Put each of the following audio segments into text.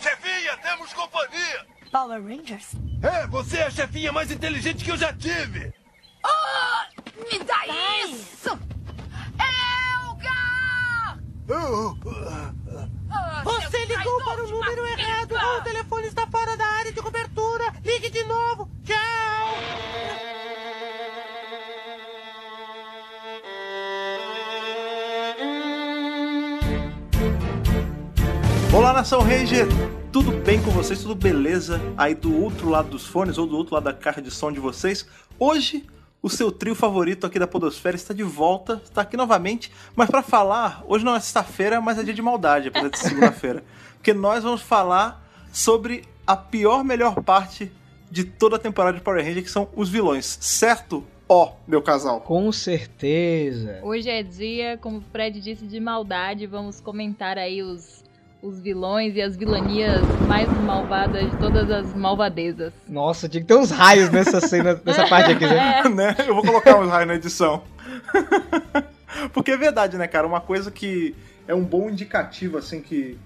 Chefinha, temos companhia! Power Rangers? É, você é a chefinha mais inteligente que eu já tive! Oh, me dá isso! Elga! Oh, você ligou para o número errado! O Nação Ranger! Tudo bem com vocês? Tudo beleza? Aí do outro lado dos fones ou do outro lado da caixa de som de vocês? Hoje, o seu trio favorito aqui da Podosfera está de volta, está aqui novamente, mas para falar, hoje não é sexta-feira, mas é dia de maldade, apesar de segunda-feira. Porque nós vamos falar sobre a pior, melhor parte de toda a temporada de Power Ranger, que são os vilões, certo? Ó, meu casal. Com certeza. Hoje é dia, como o Fred disse, de maldade. Vamos comentar aí os, os vilões e as vilanias mais malvadas de todas as malvadezas. Nossa, tinha que ter uns raios nessa cena, nessa parte aqui, né? É. né? Eu vou colocar uns raios na edição. Porque é verdade, né, cara? Uma coisa que é um bom indicativo, assim, que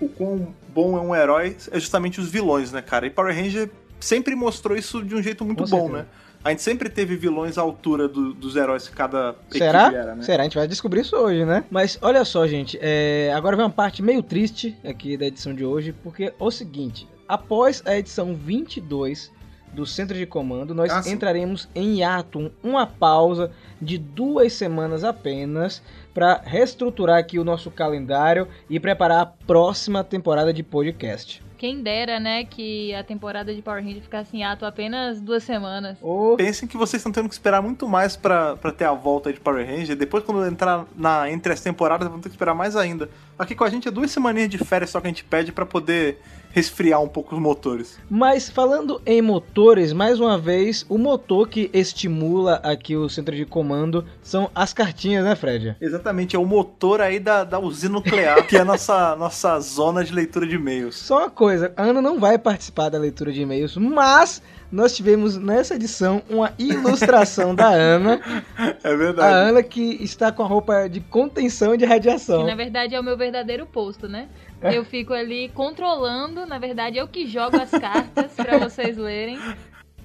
o quão bom é um herói é justamente os vilões, né, cara? E Power Ranger sempre mostrou isso de um jeito muito Com bom, certeza. né? A gente sempre teve vilões à altura do- dos heróis que cada Será? era, né? Será? A gente vai descobrir isso hoje, né? Mas olha só, gente. é, Agora vem uma parte meio triste aqui da edição de hoje, porque é o seguinte: após a edição 22 do Centro de Comando, nós Ah, entraremos em hiato, um- uma pausa de duas semanas apenas para reestruturar aqui o nosso calendário e preparar a próxima temporada de podcast. Quem dera, né, que a temporada de Power Ranger ficasse em ato apenas duas semanas. Ô, Pensem que vocês estão tendo que esperar muito mais pra, pra ter a volta aí de Power Ranger. Depois, quando entrar na, entre as temporadas, vão ter que esperar mais ainda. Aqui com a gente é duas semaninhas de férias só que a gente pede pra poder resfriar um pouco os motores. Mas falando em motores, mais uma vez, o motor que estimula aqui o centro de comando são as cartinhas, né, Fred? Exatamente, é o motor aí da, da usina nuclear, que é a nossa, nossa zona de leitura de e-mails. Só uma coisa, a Ana não vai participar da leitura de e-mails, mas nós tivemos nessa edição uma ilustração da Ana, É a verdade. Ana que está com a roupa de contenção de Que radiação. na verdade é o meu verdadeiro posto, né? Eu fico ali controlando, na verdade eu que jogo as cartas pra vocês lerem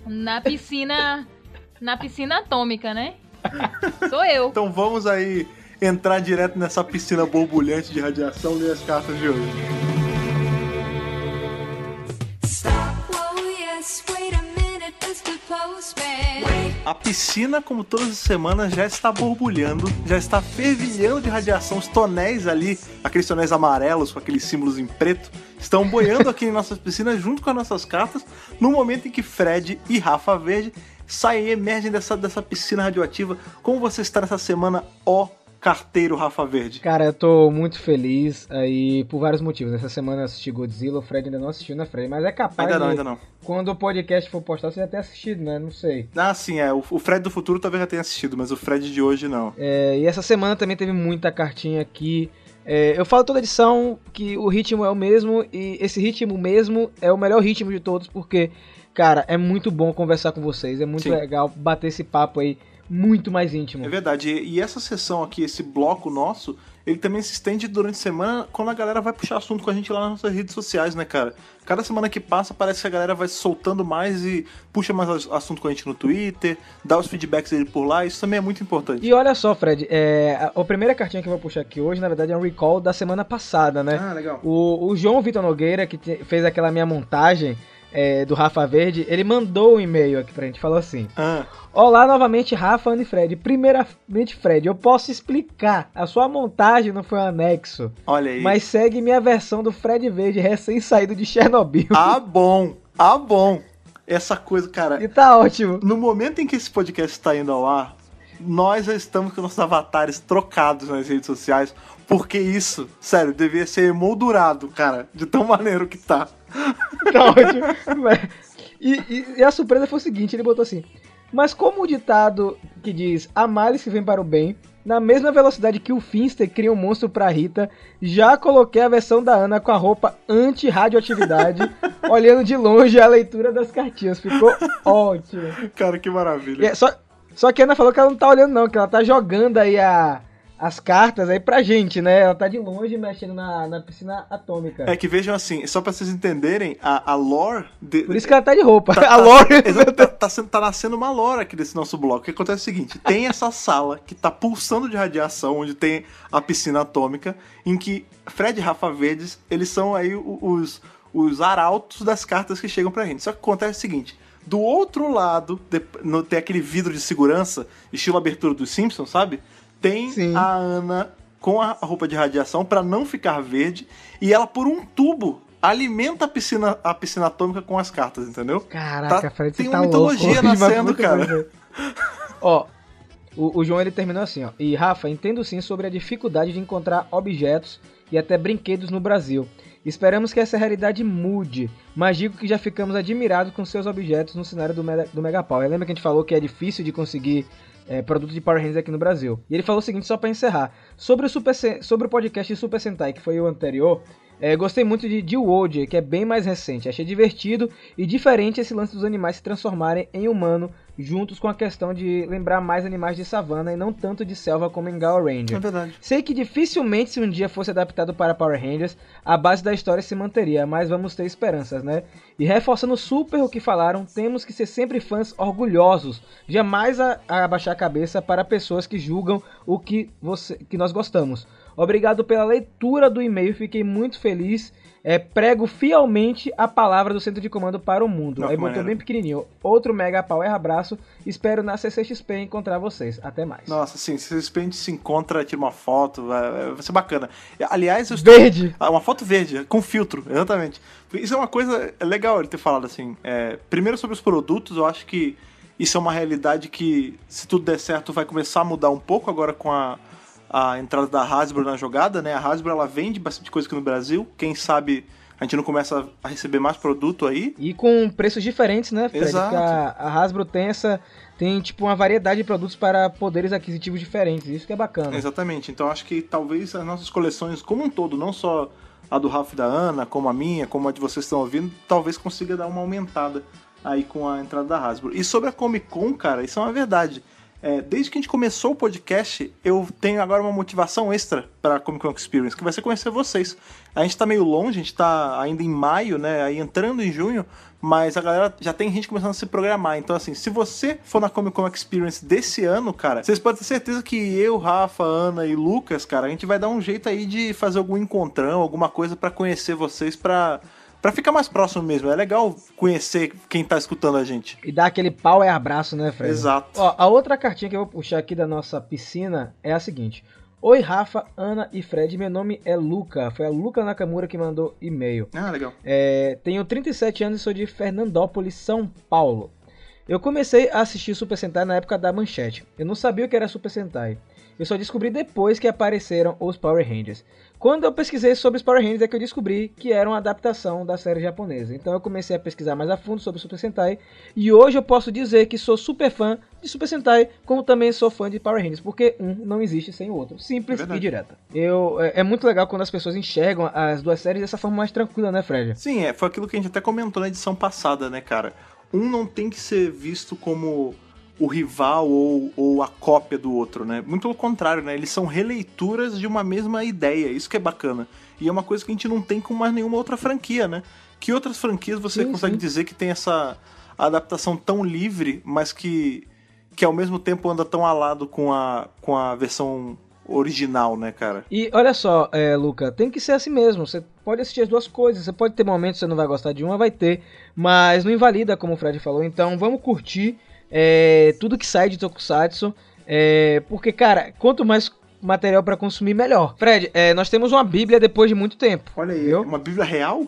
na piscina, na piscina atômica, né? Sou eu. Então vamos aí entrar direto nessa piscina borbulhante de radiação e ler as cartas de hoje. Oh yes, wait a piscina, como todas as semanas, já está borbulhando, já está fervilhando de radiação. Os tonéis ali, aqueles tonéis amarelos com aqueles símbolos em preto, estão boiando aqui em nossas piscinas junto com as nossas cartas, no momento em que Fred e Rafa Verde saem e emergem dessa, dessa piscina radioativa. Como você está nessa semana, ó carteiro Rafa Verde? Cara, eu tô muito feliz aí por vários motivos. Essa semana eu assisti Godzilla, o Fred ainda não assistiu, né, Fred? Mas é capaz Ainda não, ainda não. quando o podcast for postado, você já ter assistido, né? Não sei. Ah, sim, é. O o Fred do futuro talvez já tenha assistido, mas o Fred de hoje não. É, e essa semana também teve muita cartinha aqui. É, eu falo toda edição que o ritmo é o mesmo e esse ritmo mesmo é o melhor ritmo de todos porque, cara, é muito bom conversar com vocês, é muito Sim. legal bater esse papo aí muito mais íntimo. É verdade. E essa sessão aqui, esse bloco nosso, ele também se estende durante a semana quando a galera vai puxar assunto com a gente lá nas nossas redes sociais, né, cara? Cada semana que passa parece que a galera vai se soltando mais e puxa mais as- assunto com a gente no Twitter, dá os feedbacks dele por lá, isso também é muito importante. E olha só, Fred, é, a, a primeira cartinha que eu vou puxar aqui hoje, na verdade, é um recall da semana passada, né? Ah, legal. O, o João Vitor Nogueira, que te- fez aquela minha montagem é, do Rafa Verde, ele mandou um e-mail aqui pra gente, falou assim... Ah, Olá novamente, Rafa, Ana e Fred. Primeiramente, Fred, eu posso explicar. A sua montagem não foi um anexo, olha aí. mas segue minha versão do Fred Verde recém-saído de Chernobyl. Ah, bom. Ah, bom. Essa coisa, cara. E tá ótimo. No momento em que esse podcast está indo ao ar, nós já estamos com nossos avatares trocados nas redes sociais, porque isso, sério, devia ser emoldurado, cara, de tão maneiro que tá. Tá ótimo. E, e- e a surpresa foi o seguinte, ele botou assim... Mas como o ditado que diz a malice vem para o bem, na mesma velocidade que o Finster cria um monstro pra Rita, já coloquei a versão da Ana com a roupa anti-radioatividade, olhando de longe a leitura das cartinhas. Ficou ótimo. Cara, que maravilha. é só, só que a Ana falou que ela não tá olhando, não, que ela tá jogando aí a, as cartas aí pra gente, né? Ela tá de longe mexendo na, na piscina atômica. É que vejam assim, só pra vocês entenderem, a, a lore. de- Por isso que ela tá de roupa. Tá, a tá- Lore. exato, tá, tá sendo- tá nascendo uma lore aqui desse nosso bloco. O que acontece é o seguinte: tem essa sala que tá pulsando de radiação, onde tem a piscina atômica, em que Fred e Rafa Verdes, eles são aí os, os arautos das cartas que chegam pra gente. Só que acontece o seguinte. Do outro lado, de- no- tem aquele vidro de segurança, estilo abertura dos Simpsons, sabe? Tem Sim. a Ana com a roupa de radiação pra não ficar verde e ela por um tubo alimenta a piscina, a piscina atômica com as cartas, entendeu? Caraca, Tá- Fred, tem tá uma mitologia louco. Mas nascendo, cara. Ó, o, o João ele terminou assim, ó. E Rafa, entendo sim sobre a dificuldade de encontrar objetos e até brinquedos no Brasil. Esperamos que essa realidade mude, mas digo que já ficamos admirados com seus objetos no cenário do, Mega, do Mega Power. Lembra que a gente falou que é difícil de conseguir é, produto de Power Rangers aqui no Brasil. E ele falou o seguinte, só pra encerrar. Sobre o, Super, sobre o podcast Super Sentai, que foi o anterior, é, gostei muito de G-World, que é bem mais recente. Achei divertido e diferente esse lance dos animais se transformarem em humano, juntos com a questão de lembrar mais animais de savana e não tanto de selva como em Gao É Ranger. verdade. Sei que dificilmente se um dia fosse adaptado para Power Rangers, a base da história se manteria, mas vamos ter esperanças, né? E reforçando super o que falaram, temos que ser sempre fãs orgulhosos, jamais a, a abaixar a cabeça para pessoas que julgam o que, você, que nós gostamos. Obrigado pela leitura do e-mail, fiquei muito feliz. É, prego fielmente a palavra do Centro de Comando para o mundo. Aí botou maneiro. bem pequenininho. Outro mega power abraço. Espero na CCXP encontrar vocês. Até mais. Nossa, assim, se a gente se encontra, tira uma foto, vai, vai ser bacana. Aliás, eu estou... Verde! Ah, uma foto verde, com filtro, exatamente. Isso é uma coisa legal ele ter falado assim. É, primeiro sobre os produtos, eu acho que isso é uma realidade que, se tudo der certo, vai começar a mudar um pouco agora com a, a entrada da Hasbro na jogada, né? A Hasbro ela vende bastante coisa aqui no Brasil. Quem sabe a gente não começa a receber mais produto aí. E com preços diferentes, né, Fred? Exato. A, a Hasbro tem essa. Tem tipo uma variedade de produtos para poderes aquisitivos diferentes. Isso que é bacana. Exatamente. Então acho que talvez as nossas coleções como um todo, não só a do Rafa e da Ana, como a minha, como a de vocês estão ouvindo, talvez consiga dar uma aumentada aí com a entrada da Hasbro. E sobre a Comic Con, cara, isso é uma verdade. É, desde que a gente começou o podcast, eu tenho agora uma motivação extra para Comic Con Experience, que vai ser conhecer vocês. A gente tá meio longe, a gente tá ainda em maio, né? Aí entrando em junho, mas a galera já tem gente começando a se programar. Então, assim, se você for na Comic Con Experience desse ano, cara, vocês podem ter certeza que eu, Rafa, Ana e Lucas, cara, a gente vai dar um jeito aí de fazer algum encontrão, alguma coisa para conhecer vocês, pra, pra ficar mais próximo mesmo. É legal conhecer quem tá escutando a gente. E dar aquele power abraço, né, Fred? Exato. Ó, a outra cartinha que eu vou puxar aqui da nossa piscina é a seguinte. Oi, Rafa, Ana e Fred. Meu nome é Luca. Foi a Luca Nakamura que mandou e-mail. Ah, legal. É, tenho 37 anos e sou de Fernandópolis, São Paulo. Eu comecei a assistir Super Sentai na época da manchete. Eu não sabia o que era Super Sentai. Eu só descobri depois que apareceram os Power Rangers. Quando eu pesquisei sobre os Power Rangers é que eu descobri que era uma adaptação da série japonesa. Então eu comecei a pesquisar mais a fundo sobre Super Sentai e hoje eu posso dizer que sou super fã de Super Sentai, como também sou fã de Power Rangers, porque um não existe sem o outro. Simples É e direta. Eu, é, é muito legal quando as pessoas enxergam as duas séries dessa forma mais tranquila, né, Fred? Sim, é, foi aquilo que a gente até comentou na edição passada, né, cara? Um não tem que ser visto como o rival ou, ou a cópia do outro, né? Muito pelo contrário, né? Eles são releituras de uma mesma ideia, isso que é bacana. E é uma coisa que a gente não tem com mais nenhuma outra franquia, né? Que outras franquias você Sim, consegue sim. dizer que tem essa adaptação tão livre, mas que, que ao mesmo tempo anda tão ao lado com a, com a versão original, né, cara? E olha só, é, Luca, tem que ser assim mesmo. Você pode assistir as duas coisas. Você pode ter momentos que você não vai gostar de uma, vai ter. Mas não invalida, como o Fred falou. Então vamos curtir é, tudo que sai de Tokusatsu. é, porque, cara, quanto mais material pra consumir, melhor. Fred, é, nós temos uma Bíblia depois de muito tempo. Olha aí, Viu? uma Bíblia real?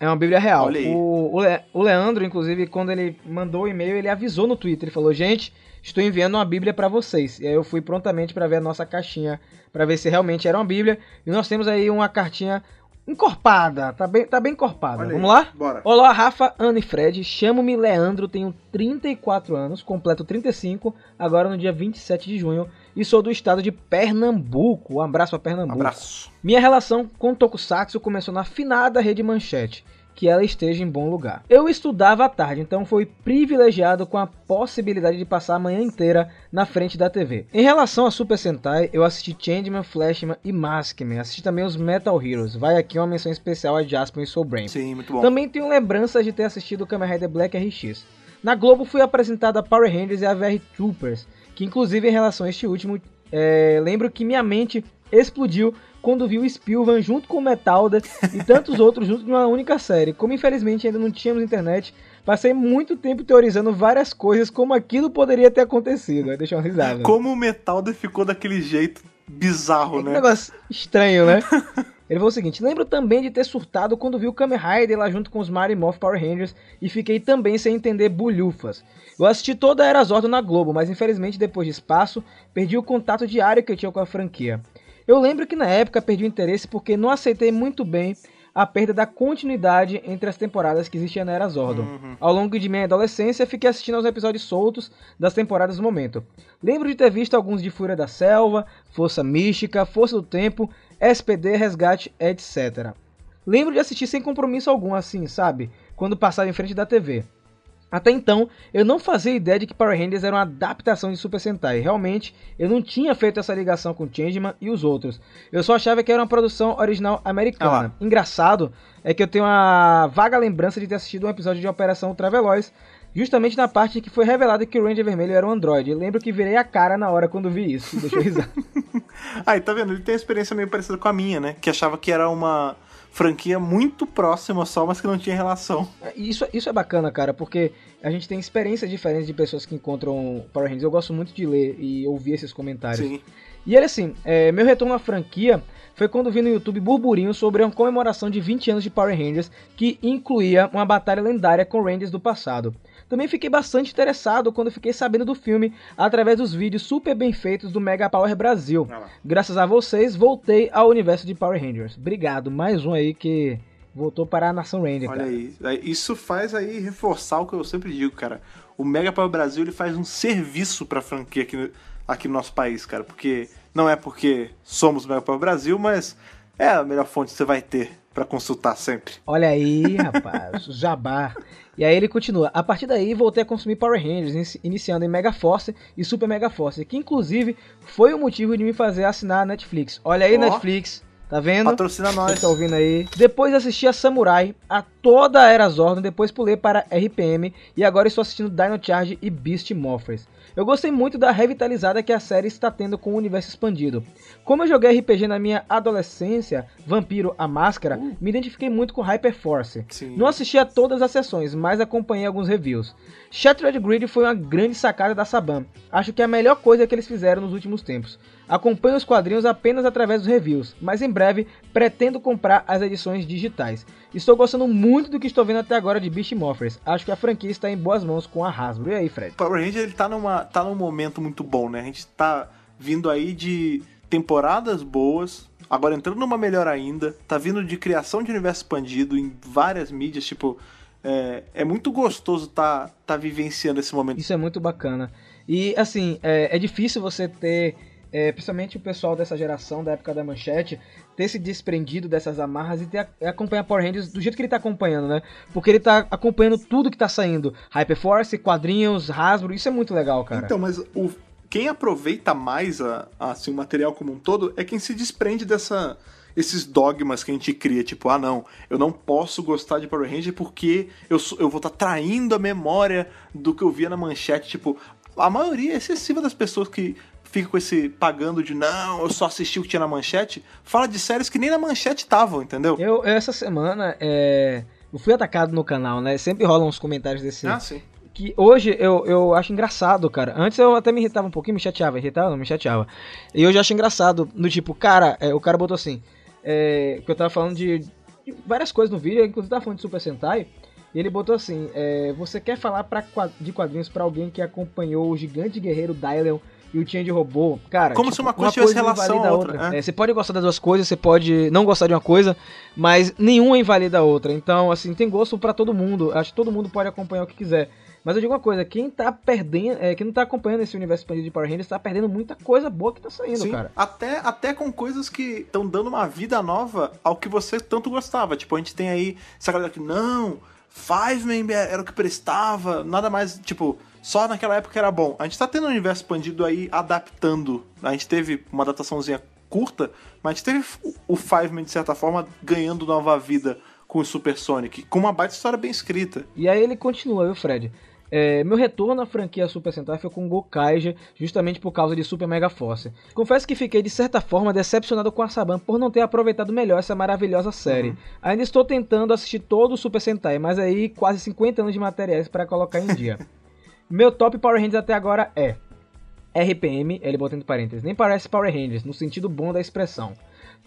É uma Bíblia real. Olha aí. O, o Le- o Leandro, inclusive, quando ele mandou o e-mail, ele avisou no Twitter. Ele falou: Gente, estou enviando uma Bíblia para vocês. E aí eu fui prontamente para ver a nossa caixinha, para ver se realmente era uma Bíblia. E nós temos aí uma cartinha encorpada. Tá bem, tá bem encorpada. Olha aí. Vamos lá? Bora. Olá, Rafa, Ana e Fred. Chamo-me Leandro, tenho 34 anos, completo 35, agora no dia 27 de junho. E sou do estado de Pernambuco. Um abraço pra Pernambuco. Abraço. Minha relação com Tokusatsu começou na finada Rede Manchete, que ela esteja em bom lugar. Eu estudava à tarde, então fui privilegiado com a possibilidade de passar a manhã inteira na frente da TV. Em relação a Super Sentai, eu assisti Changeman, Flashman e Maskman. Assisti também os Metal Heroes. Vai aqui uma menção especial a Jasper e Soul Brain. Sim, muito bom. Também tenho lembranças de ter assistido o Kamen Rider Black RX. Na Globo fui apresentada a Power Rangers e a VR Troopers, que inclusive em relação a este último, é, lembro que minha mente explodiu quando vi o Spielvan junto com o Metalda e tantos outros juntos numa única série. Como infelizmente ainda não tínhamos internet, passei muito tempo teorizando várias coisas como aquilo poderia ter acontecido. Aí Deixa uma risada. Como o Metalda ficou daquele jeito bizarro, Que né? negócio estranho, né? Ele falou o seguinte: lembro também de ter surtado quando vi o Kamen Rider lá junto com os Mighty Morph Power Rangers e fiquei também sem entender bulhufas. Eu assisti toda a Era Zordon na Globo, mas infelizmente depois de espaço, perdi o contato diário que eu tinha com a franquia. Eu lembro que na época perdi o interesse porque não aceitei muito bem a perda da continuidade entre as temporadas que existiam na Era Zordon. Ao longo de minha adolescência, fiquei assistindo aos episódios soltos das temporadas do momento. Lembro de ter visto alguns de Fúria da Selva, Força Mística, Força do Tempo, SPD, Resgate, etc. Lembro de assistir sem compromisso algum, assim, sabe? Quando passava em frente da TV. Até então, eu não fazia ideia de que Power Rangers era uma adaptação de Super Sentai. Realmente, eu não tinha feito essa ligação com Changeman e os outros. Eu só achava que era uma produção original americana. Engraçado é que eu tenho uma vaga lembrança de ter assistido um episódio de Operação Ultraveloz, justamente na parte em que foi revelado que o Ranger Vermelho era um androide. Eu lembro que virei a cara na hora quando vi isso. Deixa eu risar. Aí, tá vendo? Ele tem uma experiência meio parecida com a minha, né? Que achava que era uma franquia muito próxima só, mas que não tinha relação. Isso, isso é bacana, cara, porque a gente tem experiências diferentes de pessoas que encontram Power Rangers. Eu gosto muito de ler e ouvir esses comentários. Sim. E ele assim, é, meu retorno à franquia foi quando vi no YouTube burburinho sobre uma comemoração de 20 anos de Power Rangers que incluía uma batalha lendária com Rangers do passado. Também fiquei bastante interessado quando fiquei sabendo do filme através dos vídeos super bem feitos do Mega Power Brasil. Ah. Graças a vocês, voltei ao universo de Power Rangers. Obrigado, mais um aí que voltou para a Nação Ranger, Olha cara. aí. Isso faz aí reforçar o que eu sempre digo, cara. O Mega Power Brasil ele faz um serviço pra franquia aqui no, aqui no nosso país, cara. Porque não é porque somos o Mega Power Brasil, mas é a melhor fonte que você vai ter pra consultar sempre. Olha aí, rapaz, jabá. E aí ele continua. A partir daí voltei a consumir Power Rangers, inici- iniciando em Mega Force e Super Mega Force, que inclusive foi o motivo de me fazer assinar a Netflix. Olha aí, Ó. Netflix, tá vendo? Patrocina nós. Você tá ouvindo aí? Depois assisti a Samurai, a toda a Era Zordon, depois pulei para RPM e agora estou assistindo Dino Charge e Beast Morphers. Eu gostei muito da revitalizada que a série está tendo com o universo expandido. Como eu joguei RPG na minha adolescência, Vampiro a Máscara, me identifiquei muito com Hyperforce. Sim. Não assisti a todas as sessões, mas acompanhei alguns reviews. Shattered Grid foi uma grande sacada da Saban. Acho que é a melhor coisa que eles fizeram nos últimos tempos. Acompanho os quadrinhos apenas através dos reviews, mas em breve pretendo comprar as edições digitais. Estou gostando muito do que estou vendo até agora de Beast Morphers. Acho que a franquia está em boas mãos com a Hasbro. E aí, Fred? Power Ranger ele tá, numa, tá num momento muito bom, né? A gente tá vindo aí de temporadas boas, agora entrando numa melhor ainda, tá vindo de criação de universo expandido em várias mídias, tipo. É, é muito gostoso tá, tá vivenciando esse momento. Isso é muito bacana. E assim, é, é difícil você ter, é, principalmente o pessoal dessa geração, da época da manchete, ter se desprendido dessas amarras e ter, acompanhar Power Rangers do jeito que ele tá acompanhando, né? Porque ele tá acompanhando tudo que tá saindo. Hyperforce, quadrinhos, Hasbro, isso é muito legal, cara. Então, mas o, quem aproveita mais a, a, assim, o material como um todo é quem se desprende dessa esses dogmas que a gente cria, tipo, ah não, eu não posso gostar de Power Ranger porque eu, eu vou estar traindo a memória do que eu via na manchete, tipo, a maioria excessiva das pessoas que fica com esse pagando de não, eu só assisti o que tinha na manchete, fala de séries que nem na manchete estavam, entendeu? Eu, essa semana, é, eu fui atacado no canal, né? Sempre rolam uns comentários desse, Ah, sim. que hoje eu, eu acho engraçado, cara. Antes eu até me irritava um pouquinho, me chateava, irritava, não me chateava. E hoje eu acho engraçado, no tipo, cara, é, o cara botou assim, é, que eu tava falando de, de várias coisas no vídeo, inclusive tava falando de Super Sentai, e ele botou assim, é, você quer falar pra, de quadrinhos pra alguém que acompanhou o Gigante Guerreiro Dylion e o Change Robô, cara... Como se uma coisa tivesse relação invalida à outra, é. É, você pode gostar das duas coisas, você pode não gostar de uma coisa, mas nenhuma invalida a outra. Então, assim, tem gosto pra todo mundo. Acho que todo mundo pode acompanhar o que quiser. Mas eu digo uma coisa, quem tá perdendo, é, quem não tá acompanhando esse universo expandido de Power Rangers tá perdendo muita coisa boa que tá saindo, Sim, cara. Até, até com coisas que estão dando uma vida nova ao que você tanto gostava. Tipo, a gente tem aí essa galera que, não, Five Man era o que prestava, nada mais, tipo, só naquela época era bom. A gente tá tendo um universo expandido aí adaptando. A gente teve uma adaptaçãozinha curta, mas a gente teve o Five Man, de certa forma, ganhando nova vida com o Super Sonic, com uma baita história bem escrita. E aí ele continua, viu, Fred? É, meu retorno à franquia Super Sentai foi com Gokaija, justamente por causa de Super Mega Force. Confesso que fiquei de certa forma decepcionado com a Saban por não ter aproveitado melhor essa maravilhosa série. Ainda estou tentando assistir todo o Super Sentai, mas aí quase 50 anos de materiais para colocar em dia. meu top Power Rangers até agora é RPM, ele bota entre parênteses, nem parece Power Rangers, no sentido bom da expressão.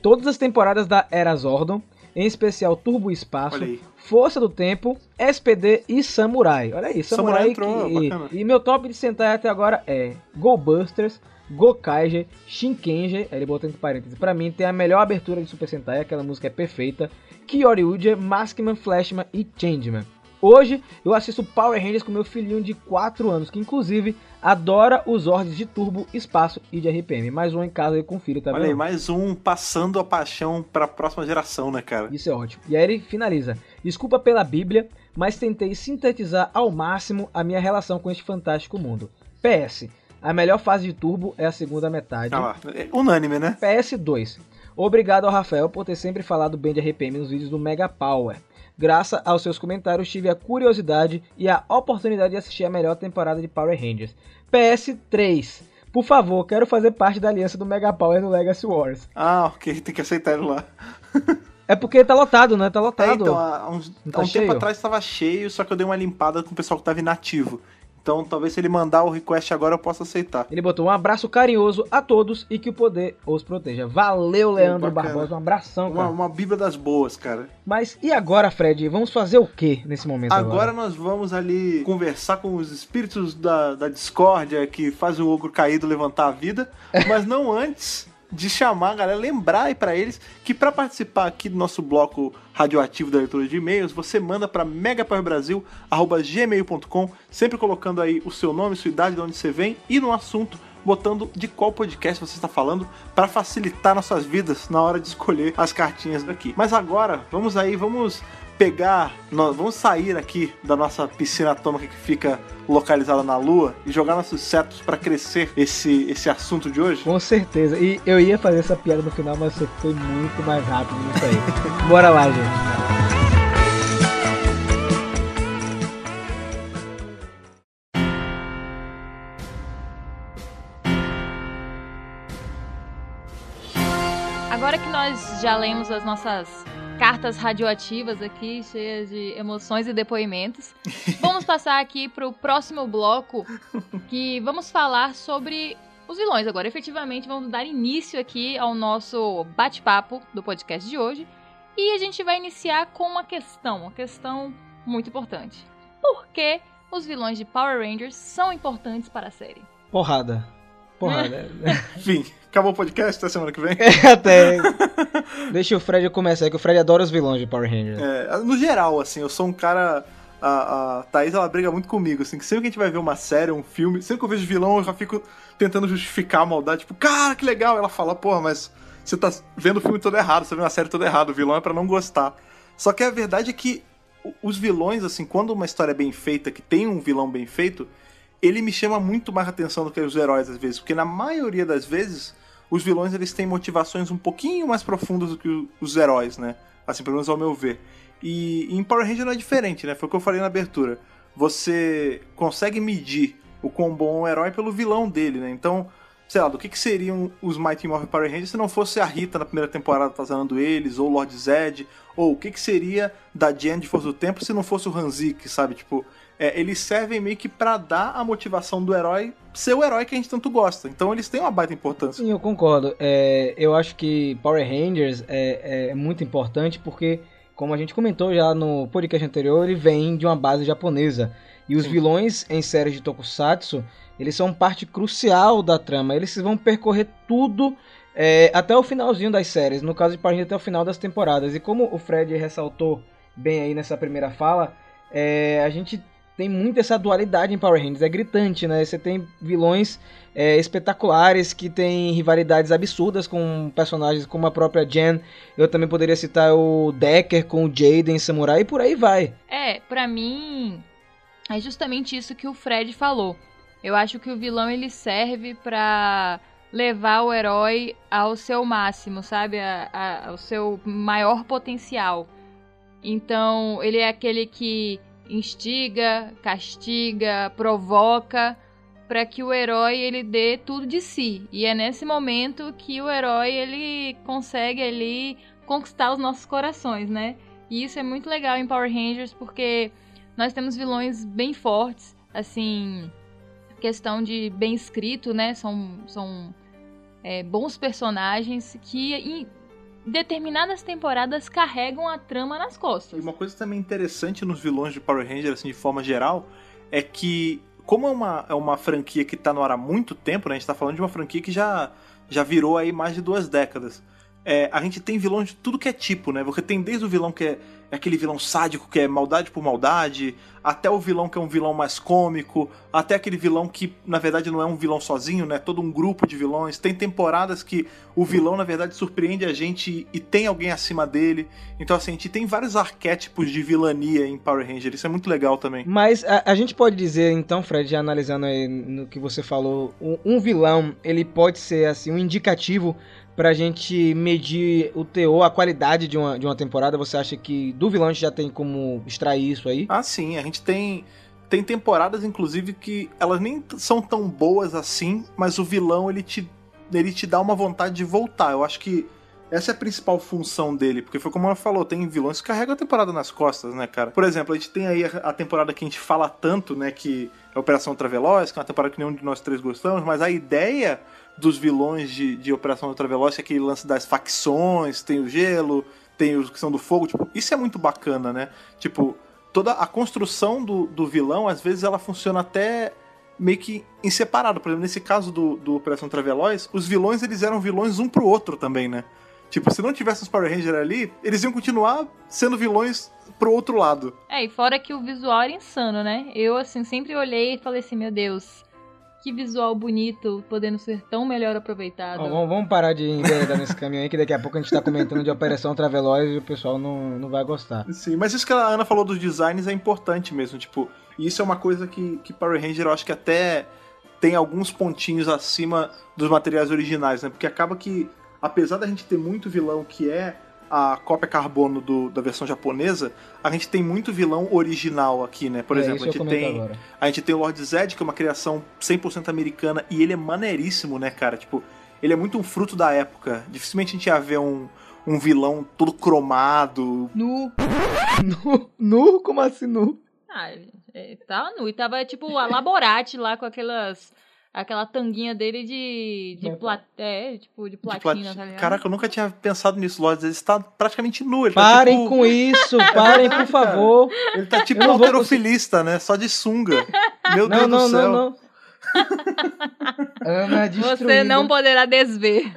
Todas as temporadas da Era Zordon, em especial Turbo Espaço. Força do Tempo, SPD e Samurai. Olha aí, Samurai, Samurai entrou, que... E meu top de Sentai até agora é Go Busters, Gokaija, Shinkenja, aí ele botou entre parênteses, pra mim tem a melhor abertura de Super Sentai, aquela música é perfeita, Kyoryuja, Maskman, Flashman e Changeman. Hoje eu assisto Power Rangers com meu filhinho de 4 anos, que inclusive adora os ordens de Turbo, Espaço e de RPM. Mais um em casa aí com o filho, tá Olha aí, mais um passando a paixão pra próxima geração, né, cara? Isso é ótimo. E aí ele finaliza. Desculpa pela Bíblia, mas tentei sintetizar ao máximo a minha relação com este fantástico mundo. PS. A melhor fase de Turbo é a segunda metade. Ah lá, é unânime, né? PS2. Obrigado ao Rafael por ter sempre falado bem de RPM nos vídeos do Mega Power. Graças aos seus comentários, tive a curiosidade e a oportunidade de assistir a melhor temporada de Power Rangers. PS3. Por favor, quero fazer parte da aliança do Mega Power no Legacy Wars. Ah, ok, tem que aceitar ele lá. É porque tá lotado, né? Tá É, lotado. então, há uns, tá há um cheio? tempo atrás estava cheio, só que eu dei uma limpada com o pessoal que estava inativo. Então, talvez se ele mandar o request agora, eu possa aceitar. Ele botou um abraço carinhoso a todos e que o poder os proteja. Valeu, Leandro bacana. Barbosa. Um abração, Uma, cara. uma bíblia das boas, cara. Mas e agora, Fred? Vamos fazer o que nesse momento Agora agora? nós vamos ali conversar com os espíritos da, da discórdia que fazem o ogro caído levantar a vida, mas não antes de chamar a galera, lembrar aí pra eles que pra participar aqui do nosso bloco radioativo da leitura de e-mails, você manda pra megapowerbrasil@gmail.com, sempre colocando aí o seu nome, sua idade, de onde você vem e no assunto botando de qual podcast você está falando para facilitar nossas vidas na hora de escolher as cartinhas daqui. Mas agora, vamos aí, vamos pegar, nós vamos sair aqui da nossa piscina atômica que fica localizada na Lua e jogar nossos setos para crescer esse, esse assunto de hoje? Com certeza. E eu ia fazer essa piada no final, mas você foi muito mais rápido nisso aí. Bora lá, gente. Agora que nós já lemos as nossas cartas radioativas aqui, cheias de emoções e depoimentos, vamos passar aqui pro próximo bloco, que vamos falar sobre os vilões. Agora, efetivamente, vamos dar início aqui ao nosso bate-papo do podcast de hoje. E a gente vai iniciar com uma questão, uma questão muito importante. Por que os vilões de Power Rangers são importantes para a série? Porrada. Porrada. Enfim, acabou o podcast até semana que vem. Até. Deixa o Fred começar, que o Fred adora os vilões de Power Rangers. É, no geral, assim, eu sou um cara. A, a Thaís, ela briga muito comigo, assim, que sempre que a gente vai ver uma série, um filme, sempre que eu vejo vilão, eu já fico tentando justificar a maldade, tipo, cara, que legal. Ela fala, porra, mas você tá vendo o filme todo errado, você vê uma série toda errada, o vilão é pra não gostar. Só que a verdade é que os vilões, assim, quando uma história é bem feita, que tem um vilão bem feito, ele me chama muito mais atenção do que os heróis, às vezes, porque na maioria das vezes, os vilões, eles têm motivações um pouquinho mais profundas do que os heróis, né? Assim, pelo menos ao meu ver. E em Power Ranger não é diferente, né? Foi o que eu falei na abertura. Você consegue medir o quão bom um herói pelo vilão dele, né? Então, sei lá, do que, que seriam os Mighty Morphin Power Rangers se não fosse a Rita na primeira temporada atazanando eles, ou Lord Zed, ou o que, que seria da Jen de Força do Tempo se não fosse o Hanzik, sabe? Tipo, é, eles servem meio que pra dar a motivação do herói ser o herói que a gente tanto gosta. Então eles têm uma baita importância. Sim, eu concordo. É, eu acho que Power Rangers é, é muito importante porque, como a gente comentou já no podcast anterior, ele vem de uma base japonesa. E os Sim. vilões em séries de Tokusatsu, eles são parte crucial da trama. Eles vão percorrer tudo é, até o finalzinho das séries. No caso de Power Rangers, até o final das temporadas. E como o Fred ressaltou bem aí nessa primeira fala, é, a gente tem muito essa dualidade em Power Rangers, é gritante, né? Você tem vilões é, espetaculares que têm rivalidades absurdas com personagens como a própria Jen. Eu também poderia citar o Decker com o Jaden Samurai e por aí vai. É, pra mim, é justamente isso que o Fred falou. Eu acho que o vilão ele serve pra levar o herói ao seu máximo, sabe? A- a- ao seu maior potencial. Então, ele é aquele que instiga, castiga, provoca para que o herói ele dê tudo de si. E é nesse momento que o herói ele consegue ali conquistar os nossos corações, né? E isso é muito legal em Power Rangers porque nós temos vilões bem fortes, assim, questão de bem escrito, né? São, são é, bons personagens que determinadas temporadas carregam a trama nas E costas. uma coisa também interessante nos vilões de Power Rangers, assim, de forma geral, é que, como é uma, é uma franquia que tá no ar há muito tempo, né? A gente tá falando de uma franquia que já, já virou aí mais de duas décadas. É, a gente tem vilões de tudo que é tipo, né? Você tem desde o vilão que é aquele vilão sádico que é maldade por maldade, até o vilão que é um vilão mais cômico, até aquele vilão que, na verdade, não é um vilão sozinho, né? Todo um grupo de vilões. Tem temporadas que o vilão, na verdade, surpreende a gente e tem alguém acima dele. Então, assim, a gente tem vários arquétipos de vilania em Power Ranger. Isso é muito legal também. Mas a, a gente pode dizer, então, Fred, já analisando aí no que você falou, um, um vilão, ele pode ser, assim, um indicativo pra gente medir o teor, a qualidade de uma, de uma temporada. Você acha que do vilão já tem como extrair isso aí? Ah, sim, a gente tem. Tem temporadas, inclusive, que elas nem são tão boas assim, mas o vilão ele te, ele te dá uma vontade de voltar. Eu acho que essa é a principal função dele, porque foi como ela falou, tem vilões que carregam a temporada nas costas, né, cara? Por exemplo, a gente tem aí a, temporada que a gente fala tanto, né, que é Operação Ultraveloz, que é uma temporada que nenhum de nós três gostamos, mas a ideia dos vilões de, de Operação Ultraveloz é aquele lance das facções, tem o gelo, tem os que são do fogo, tipo, isso é muito bacana, né? Tipo, toda a construção do, do vilão, às vezes ela funciona até meio que em separado. Por exemplo, nesse caso do, do Operação Traveloz, os vilões eles eram vilões um pro outro também, né? Tipo, se não tivesse os Power Rangers ali, eles iam continuar sendo vilões pro outro lado. É, e fora que o visual era insano, né? Eu, assim, sempre olhei e falei assim, meu Deus, que visual bonito, podendo ser tão melhor aproveitado. Vamos, vamos parar de enveredar nesse caminho aí, que daqui a pouco a gente tá comentando de Operação Traveloz e o pessoal não, não vai gostar. Sim, mas isso que a Ana falou dos designs é importante mesmo, tipo, e isso é uma coisa que, que Power Ranger eu acho que até tem alguns pontinhos acima dos materiais originais, né? Porque acaba que, apesar da gente ter muito vilão que é a cópia carbono do- da versão japonesa, a gente tem muito vilão original aqui, né? Por É, exemplo, a gente tem agora. a gente tem o Lord Zed, que é uma criação 100% americana, e ele é maneiríssimo, né, cara? Tipo, ele é muito um fruto da época. Dificilmente a gente ia ver um, um vilão todo cromado. Nu. Nu? Nu? Como assim nu? Ah, é, tava nu. E tava, tipo, a Laborate lá com aquelas... Aquela tanguinha dele de... De, plat, é, tipo, de de platina, plati- tá ligado? Caraca, eu nunca tinha pensado nisso. O Lord Zed está praticamente nu. Ele tá Parem tipo, com isso, parem, por favor. Ele tá tipo um alterofilista, né? Só de sunga. Meu Não, Deus não, do céu. não, não. Ana Você não poderá desver.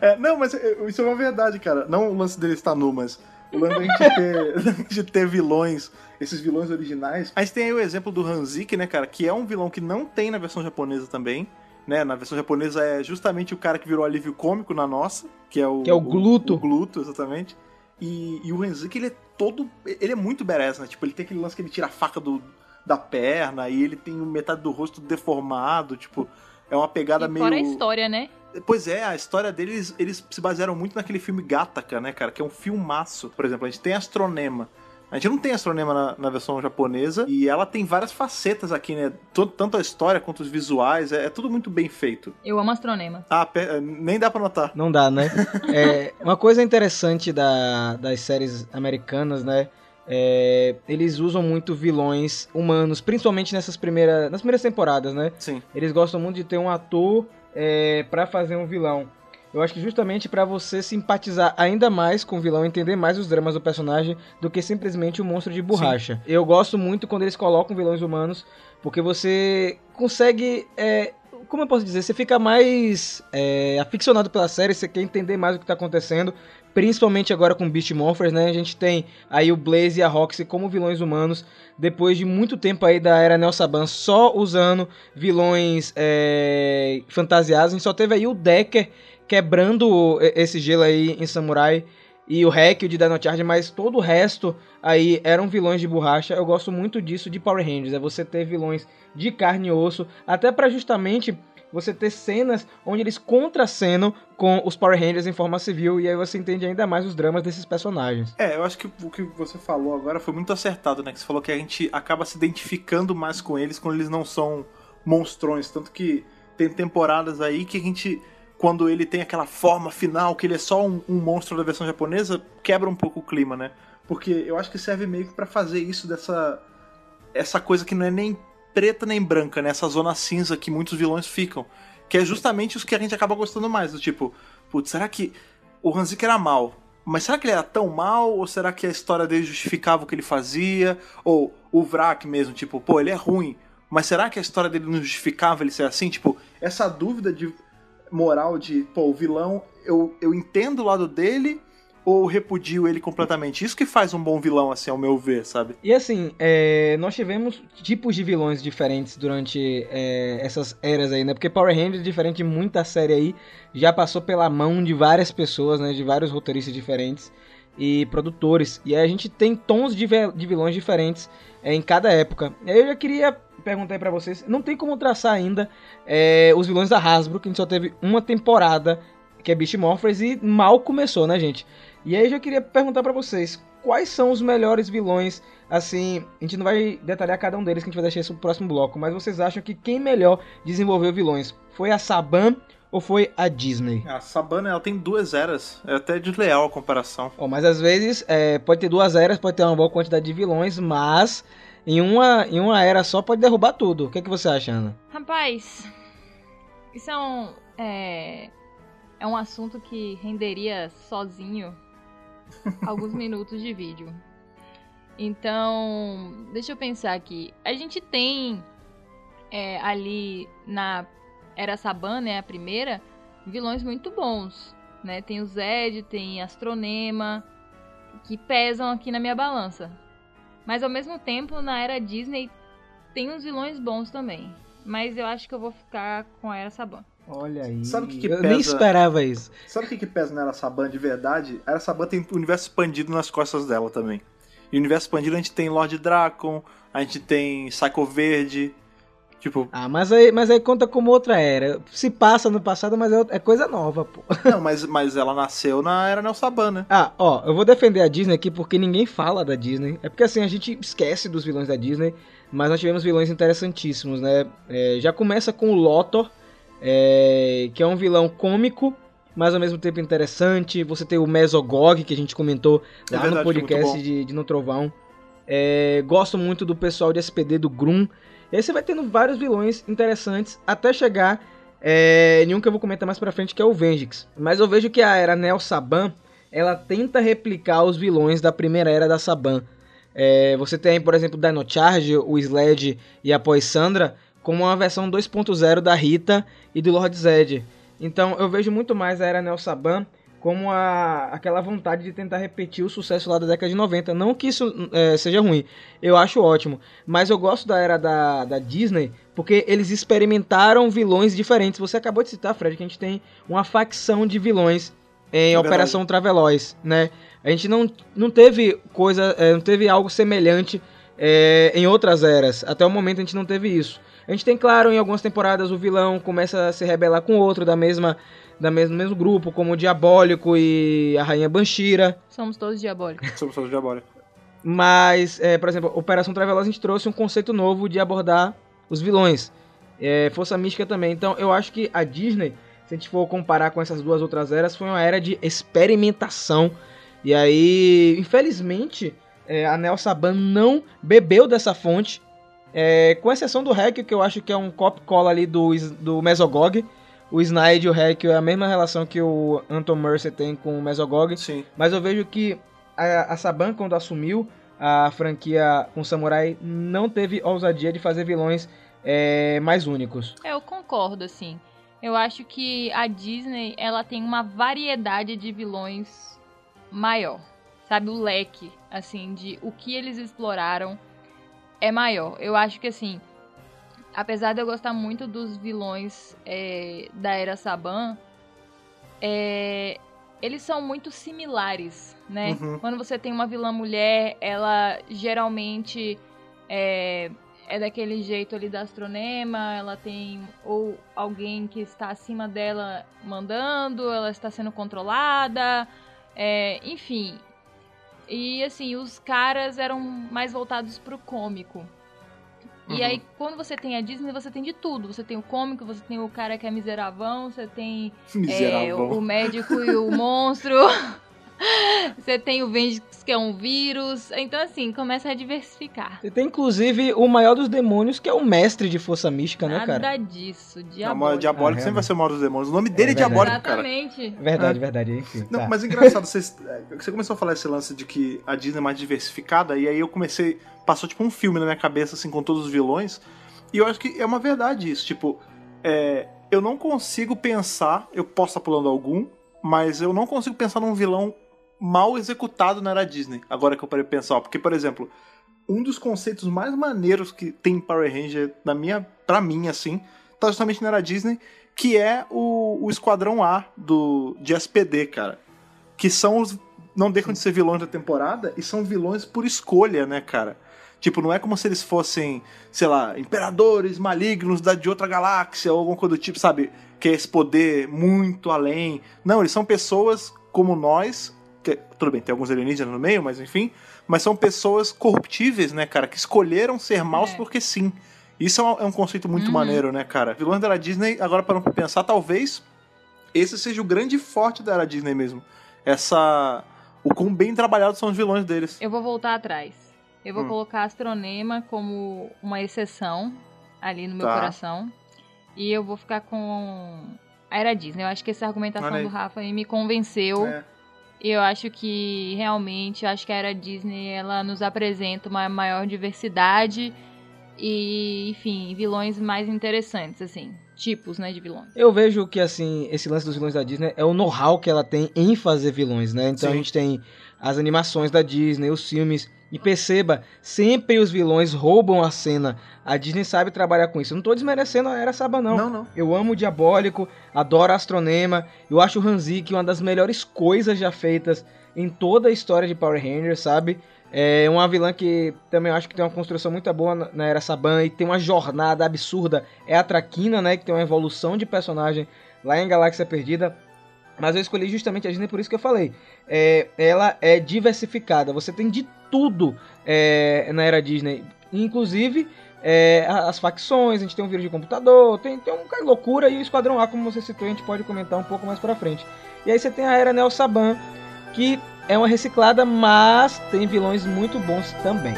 É, não, mas é, isso é uma verdade, cara. Não o lance dele estar nu, mas o lance da gente ter, de ter vilões, esses vilões originais. A gente tem aí o exemplo do Hanzik, né, cara, que é um vilão que não tem na versão japonesa também. Né, na versão japonesa é justamente o cara que virou alívio cômico na nossa, que é o, Que é o Gluto. O, Gluto, exatamente. E, e o Hanzik, ele é todo. Ele é muito badass, né? Tipo, ele tem aquele lance que ele tira a faca do, da perna e ele tem metade do rosto deformado. Tipo, é uma pegada E meio. fora a história, né? Pois é, a história deles, eles se basearam muito naquele filme Gattaca, né, cara? Que é um filmaço. Por exemplo, a gente tem Astronema. A gente não tem Astronema na, na versão japonesa e ela tem várias facetas aqui, né? Tanto a história quanto os visuais, é, é tudo muito bem feito. Eu amo Astronema. Ah, pe- nem dá pra notar. Não dá, né? É, uma coisa interessante da- das séries americanas, né? é, eles usam muito vilões humanos, principalmente nessas primeiras, nas primeiras temporadas, né? Sim. Eles gostam muito de ter um ator é, para fazer um vilão. Eu acho que justamente pra você simpatizar ainda mais com o vilão, entender mais os dramas do personagem do que simplesmente o monstro de borracha. Eu gosto muito quando eles colocam vilões humanos, porque você consegue é, como eu posso dizer, você fica mais é, aficionado pela série, você quer entender mais o que tá acontecendo, principalmente agora com Beast Morphers, né? A gente tem aí o Blaze e a Roxy como vilões humanos, depois de muito tempo aí da era Neo Saban só usando vilões é, fantasiados, a gente só teve aí o Decker quebrando esse gelo aí em Samurai e o Hack, o de Dino Charge, mas todo o resto aí eram vilões de borracha. Eu gosto muito disso de Power Rangers, é você ter vilões de carne e osso, até para justamente você ter cenas onde eles contracenam com os Power Rangers em forma civil e aí você entende ainda mais os dramas desses personagens. É, eu acho que o que você falou agora foi muito acertado, né? Que você falou que a gente acaba se identificando mais com eles quando eles não são monstrões. Tanto que tem temporadas aí que a gente, quando ele tem aquela forma final, que ele é só um, um monstro da versão japonesa, quebra um pouco o clima, né? Porque eu acho que serve meio que pra fazer isso dessa. Essa coisa que não é nem preta nem branca, né? Essa zona cinza que muitos vilões ficam. Que é justamente os que a gente acaba gostando mais. Do tipo, putz, será que o Hanzik era mal? Mas será que ele era tão mal? Ou será que a história dele justificava o que ele fazia? Ou o Vrak mesmo, tipo, pô, ele é ruim. Mas será que a história dele não justificava ele ser assim? Tipo, essa dúvida de moral de, pô, o vilão, eu, eu entendo o lado dele ou repudio ele completamente? Isso que faz um bom vilão, assim, ao meu ver, sabe? E assim, é, nós tivemos tipos de vilões diferentes durante é, essas eras aí, né? Porque Power Rangers, diferente de muita série aí, já passou pela mão de várias pessoas, né? De vários roteiristas diferentes e produtores. E aí a gente tem tons de, de vilões diferentes é, em cada época. E aí eu já queria perguntar pra vocês, não tem como traçar ainda é, os vilões da Hasbro, que a gente só teve uma temporada, que é Beast Morphers, e mal começou, né, gente? E aí eu já queria perguntar pra vocês, quais são os melhores vilões, assim, a gente não vai detalhar cada um deles, que a gente vai deixar isso pro próximo bloco, mas vocês acham que quem melhor desenvolveu vilões? Foi a Saban ou foi a Disney? A Sabana, ela tem duas eras. É até desleal a comparação. Ó, mas às vezes é, pode ter duas eras, pode ter uma boa quantidade de vilões, mas em uma, em uma era só pode derrubar tudo. O que, é que você acha, Ana? Rapaz, isso é um. É, é um assunto que renderia sozinho alguns minutos de vídeo. Então, deixa eu pensar aqui. A gente tem é, ali na Era Saban, né, a primeira, vilões muito bons. Né? Tem o Zed, tem Astronema, que pesam aqui na minha balança. Mas ao mesmo tempo, na Era Disney, tem uns vilões bons também. Mas eu acho que eu vou ficar com a Era Saban. Olha aí. Sabe o que que Eu pesa? nem esperava isso. Sabe o que, que pesa na Era Saban de verdade? A Era Saban tem o universo expandido nas costas dela também. E o universo expandido a gente tem Lord Dracon, a gente tem Psycho Verde. Tipo, Ah, mas aí, mas aí conta como outra era. Se passa no passado, mas é, outra- é coisa nova, pô. não, mas, mas ela nasceu na Era Nel Saban, né? Ah, ó, eu vou defender a Disney aqui porque ninguém fala da Disney. É porque assim, a gente esquece dos vilões da Disney, mas nós tivemos vilões interessantíssimos, né? É, já começa com o Lothor, é, que é um vilão cômico, mas ao mesmo tempo interessante. Você tem o Mesogog, que a gente comentou É lá verdade, no é podcast de, de No Trovão. É, gosto muito do pessoal de SPD do Grum. E aí você vai tendo vários vilões interessantes até chegar é, em um que eu vou comentar mais pra frente, que é o Vengix. Mas eu vejo que a era Neo Saban, ela tenta replicar os vilões da primeira era da Saban. É, você tem, por exemplo, o Dino Charge, o Sled e a Poissandra como uma versão 2.0 da Rita e do Lord Zed. Então eu vejo muito mais a era Neo Saban como a, aquela vontade de tentar repetir o sucesso lá da década de 90. Não que isso é, seja ruim, eu acho ótimo. Mas eu gosto da era da, da Disney porque eles experimentaram vilões diferentes. Você acabou de citar, Fred, que a gente tem uma facção de vilões em É Operação Traveloz, né? A gente não, não teve coisa, é, não teve algo semelhante é, em outras eras. Até o momento a gente não teve isso. A gente tem, claro, em algumas temporadas o vilão começa a se rebelar com outro da mesma, da mesmo, mesmo grupo, como o Diabólico e a Rainha Banshira. Somos todos diabólicos. Sobre o diabólico. Mas, é, por exemplo, Operação Traveloz a gente trouxe um conceito novo de abordar os vilões. É, Força Mística também. Então eu acho que a Disney, se a gente for comparar com essas duas outras eras, foi uma era de experimentação. E aí, infelizmente, é, a Nel Saban não bebeu dessa fonte. É, com exceção do Hack, que eu acho que é um cop-cola ali do, do Mesogog. O Snide e o Hack é a mesma relação que o Anton Mercer tem com o Mesogog. Sim. Mas eu vejo que a, a Saban, quando assumiu a franquia com Samurai, não teve ousadia de fazer vilões é, mais únicos. É, Eu concordo, assim. Eu acho que a Disney, ela tem uma variedade de vilões maior. Sabe, o leque, assim, de o que eles exploraram é maior. Eu acho que, assim, apesar de eu gostar muito dos vilões é, da Era Saban, é, eles são muito similares, né? Uhum. Quando você tem uma vilã mulher, ela geralmente é, é daquele jeito ali da astronema, ela tem ou alguém que está acima dela mandando, ela está sendo controlada, é, enfim. E assim, os caras eram mais voltados pro cômico. E Uhum. aí, quando você tem a Disney, você tem de tudo. Você tem o cômico, você tem o cara que é miseravão, você tem é, Miserável. o médico e o monstro. Você tem o Vengeance, que é um vírus. Então, assim, começa a diversificar. E tem inclusive o maior dos demônios, que é o mestre de força mística, né, Nada cara? disso. Não, mas Diabólico. diabólico Ah, sempre vai ser o maior dos demônios. O nome dele é, É diabólico, cara. Exatamente. Verdade, verdade, enfim. Não, tá. mas engraçado, vocês, é, você começou a falar esse lance de que a Disney é mais diversificada, e aí eu comecei. Passou tipo um filme na minha cabeça, assim, com todos os vilões. E eu acho que é uma verdade isso. Tipo, é, eu não consigo pensar. Eu posso estar pulando algum, mas eu não consigo pensar num vilão mal executado na era Disney. Agora que eu parei pensar. Porque, por exemplo, um dos conceitos mais maneiros que tem em Power Ranger, na minha, pra mim, assim, tá justamente na era Disney, que é o, o Esquadrão A do, de SPD, cara. Que são os. Não deixam de ser vilões da temporada e são vilões por escolha, né, cara? Tipo, não é como se eles fossem, sei lá, imperadores malignos da, de outra galáxia ou alguma coisa do tipo, sabe? Que é esse poder muito além. Não, eles são pessoas como nós. Tudo bem, tem alguns alienígenas no meio, mas enfim. Mas são pessoas corruptíveis, né, cara? Que escolheram ser maus É. porque sim. Isso é um, é um conceito muito Uhum. maneiro, né, cara? Vilões da era Disney, agora para pra pensar, talvez esse seja o grande forte da era Disney mesmo. Essa. O quão bem trabalhados são os vilões deles. Eu vou voltar atrás. Eu vou Hum. colocar Astronema como uma exceção ali no meu Tá. coração. E eu vou ficar com a Era Disney. Eu acho que essa argumentação do Rafa aí me convenceu. É. Eu acho que realmente, eu acho que a Era Disney ela nos apresenta uma maior diversidade e, enfim, vilões mais interessantes, assim. Tipos, né, de vilões. Eu vejo que, assim, esse lance dos vilões da Disney é o know-how que ela tem em fazer vilões, né? Então Sim. a gente tem as animações da Disney, os filmes. E perceba, sempre os vilões roubam a cena. A Disney sabe trabalhar com isso. Eu não tô desmerecendo a Era Saba, não. Não, não. Eu amo o Diabólico, adoro Astronema. Eu acho o Hanzik uma das melhores coisas já feitas em toda a história de Power Rangers, sabe? É uma vilã que também acho que tem uma construção muito boa na- na Era Saban e tem uma jornada absurda. É a Traquina, né? Que tem uma evolução de personagem lá em Galáxia Perdida. Mas eu escolhi justamente a Disney por isso que eu falei. É, ela é diversificada. Você tem de tudo é, na era Disney. Inclusive é, as facções, a gente tem um vírus de computador, tem, tem um de loucura e o Esquadrão A, como você citou, a gente pode comentar um pouco mais pra frente. E aí você tem a era Neo Saban, que é uma reciclada, mas tem vilões muito bons também.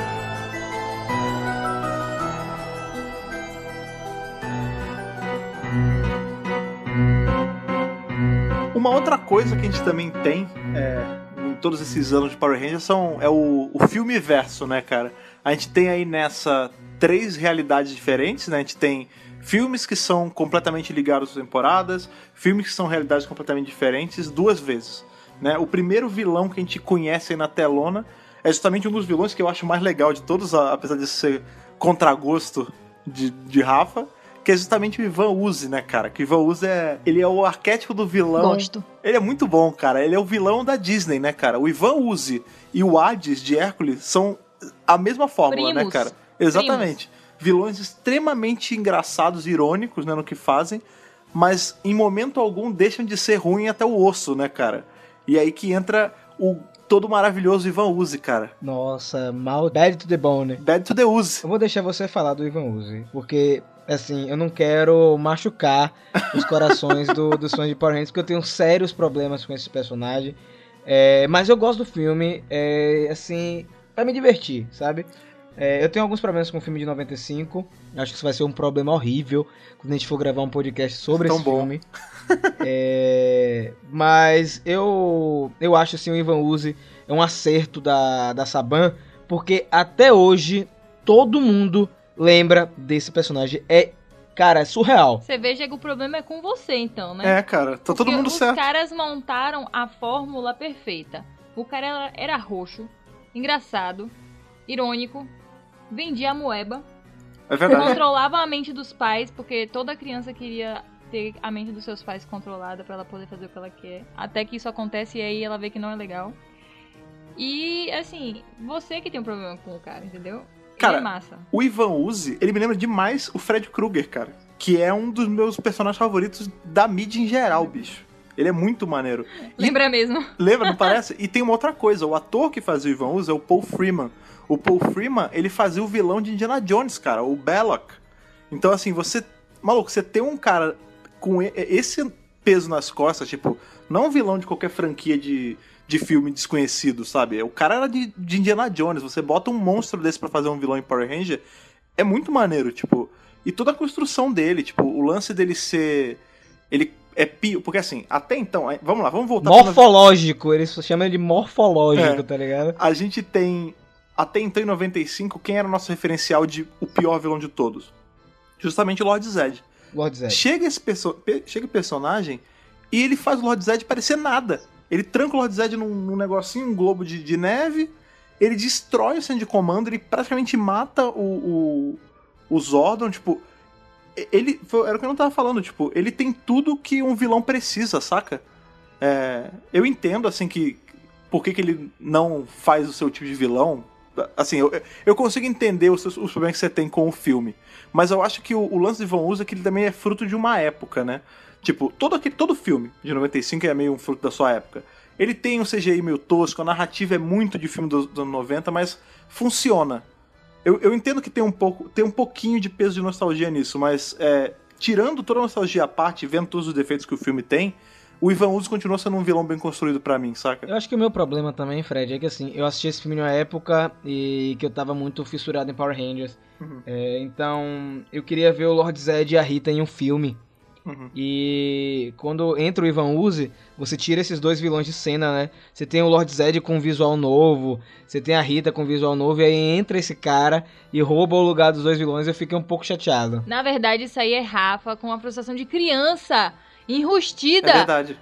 Uma outra coisa que a gente também tem é, em todos esses anos de Power Rangers são, é o, o filme verso, né, cara? A gente tem aí nessa três realidades diferentes, né? A gente tem filmes que são completamente ligados às temporadas, filmes que são realidades completamente diferentes duas vezes. Né? O primeiro vilão que a gente conhece aí na telona é justamente um dos vilões que eu acho mais legal de todos, apesar de ser contragosto de, de Rafa, que é justamente o Ivan Uzi, né, cara? Que o Ivan Uzi é, ele é o arquétipo do vilão. Gosto. Ele é muito bom, cara. Ele é o vilão da Disney, né, cara? O Ivan Uzi e o Hades de Hércules são a mesma fórmula, né, Primos. cara? Exatamente. Vilões extremamente engraçados, irônicos, né, no que fazem, mas em momento algum deixam de ser ruim até o osso, né, cara? E aí que entra o todo maravilhoso Ivan Uzi, cara. Nossa, mal bad to the bone. Bad to the Uzi. Eu vou deixar você falar do Ivan Uzi, porque, assim, eu não quero machucar os corações do, dos fãs de Power Rangers, porque eu tenho sérios problemas com esse personagem. É, mas eu gosto do filme, é, assim, pra me divertir, sabe? É, eu tenho alguns problemas com o filme de 95. Acho que isso vai ser um problema horrível quando a gente for gravar um podcast sobre Tão esse bom. filme. É, mas eu eu acho assim o Ivan Uzi é um acerto da, da Saban, porque até hoje todo mundo lembra desse personagem. É, cara, é surreal. Você veja que o problema é com você, então, né? É, cara, tá todo Porque mundo os certo. caras montaram a fórmula perfeita. O cara era, era roxo, engraçado, irônico, vendia a moeba, É verdade. controlava a mente dos pais, porque toda criança queria ter a mente dos seus pais controlada pra ela poder fazer o que ela quer. Até que isso acontece e aí ela vê que não é legal. E assim, você que tem um problema com o cara, entendeu? Cara, massa. O Ivan Uzi, ele me lembra demais o Fred Krueger, cara. Que é um dos meus personagens favoritos da mídia em geral, bicho. Ele é muito maneiro. E- Lembra mesmo? Lembra, não parece? E tem uma outra coisa, o ator que fazia o Ivan Uzi é o Paul Freeman. O Paul Freeman, ele fazia o vilão de Indiana Jones, cara, o Belloc. Então, assim, você... Maluco, você tem um cara com e- esse peso nas costas, tipo, não um vilão de qualquer franquia de, de filme desconhecido, sabe? O cara era de, de Indiana Jones, você bota um monstro desse pra fazer um vilão em Power Ranger, é muito maneiro, tipo... E toda a construção dele, tipo, o lance dele ser... Ele é pio... Porque, assim, até então... Vamos lá, vamos voltar... Morfológico, eles chamam de morfológico, É. tá ligado? a gente tem, até então em 95, quem era o nosso referencial de o pior vilão de todos? Justamente o Lord Zed. Lord Zed. Chega esse perso pe- chega personagem e ele faz o Lord Zed parecer nada. Ele tranca o Lord Zed num, num negocinho, um globo de, de neve, ele destrói o de comando, ele praticamente mata o, o, o Zordon, tipo... Ele, foi- era o que eu não tava falando, tipo, ele tem tudo que um vilão precisa, saca? É, eu entendo, assim, que por que, que ele não faz o seu tipo de vilão. Assim, eu, eu consigo entender os, os problemas que você tem com o filme. Mas eu acho que o, o lance de Van Usa é que ele também é fruto de uma época, né? Tipo, todo, aquele, todo filme de 95 é meio um fruto da sua época. Ele tem um CGI meio tosco, a narrativa é muito de filme dos, anos 90, mas funciona. Eu, eu entendo que tem um pouco, tem um pouquinho de peso de nostalgia nisso, mas é, tirando toda a nostalgia à parte, vendo todos os defeitos que o filme tem, o Ivan Uzi continua sendo um vilão bem construído pra mim, saca? Eu acho que o meu problema também, Fred, é que assim, eu assisti esse filme numa época e que eu tava muito fissurado em Power Rangers. Uhum. É, então, eu queria ver o Lord Zed e a Rita em um filme. Uhum. E quando entra o Ivan Uzi, você tira esses dois vilões de cena, né? Você tem o Lord Zed com visual novo, você tem a Rita com visual novo, e aí entra esse cara e rouba o lugar dos dois vilões, eu fiquei um pouco chateado. Na verdade, isso aí é Rafa com uma frustração de criança. É Enrustida. verdade.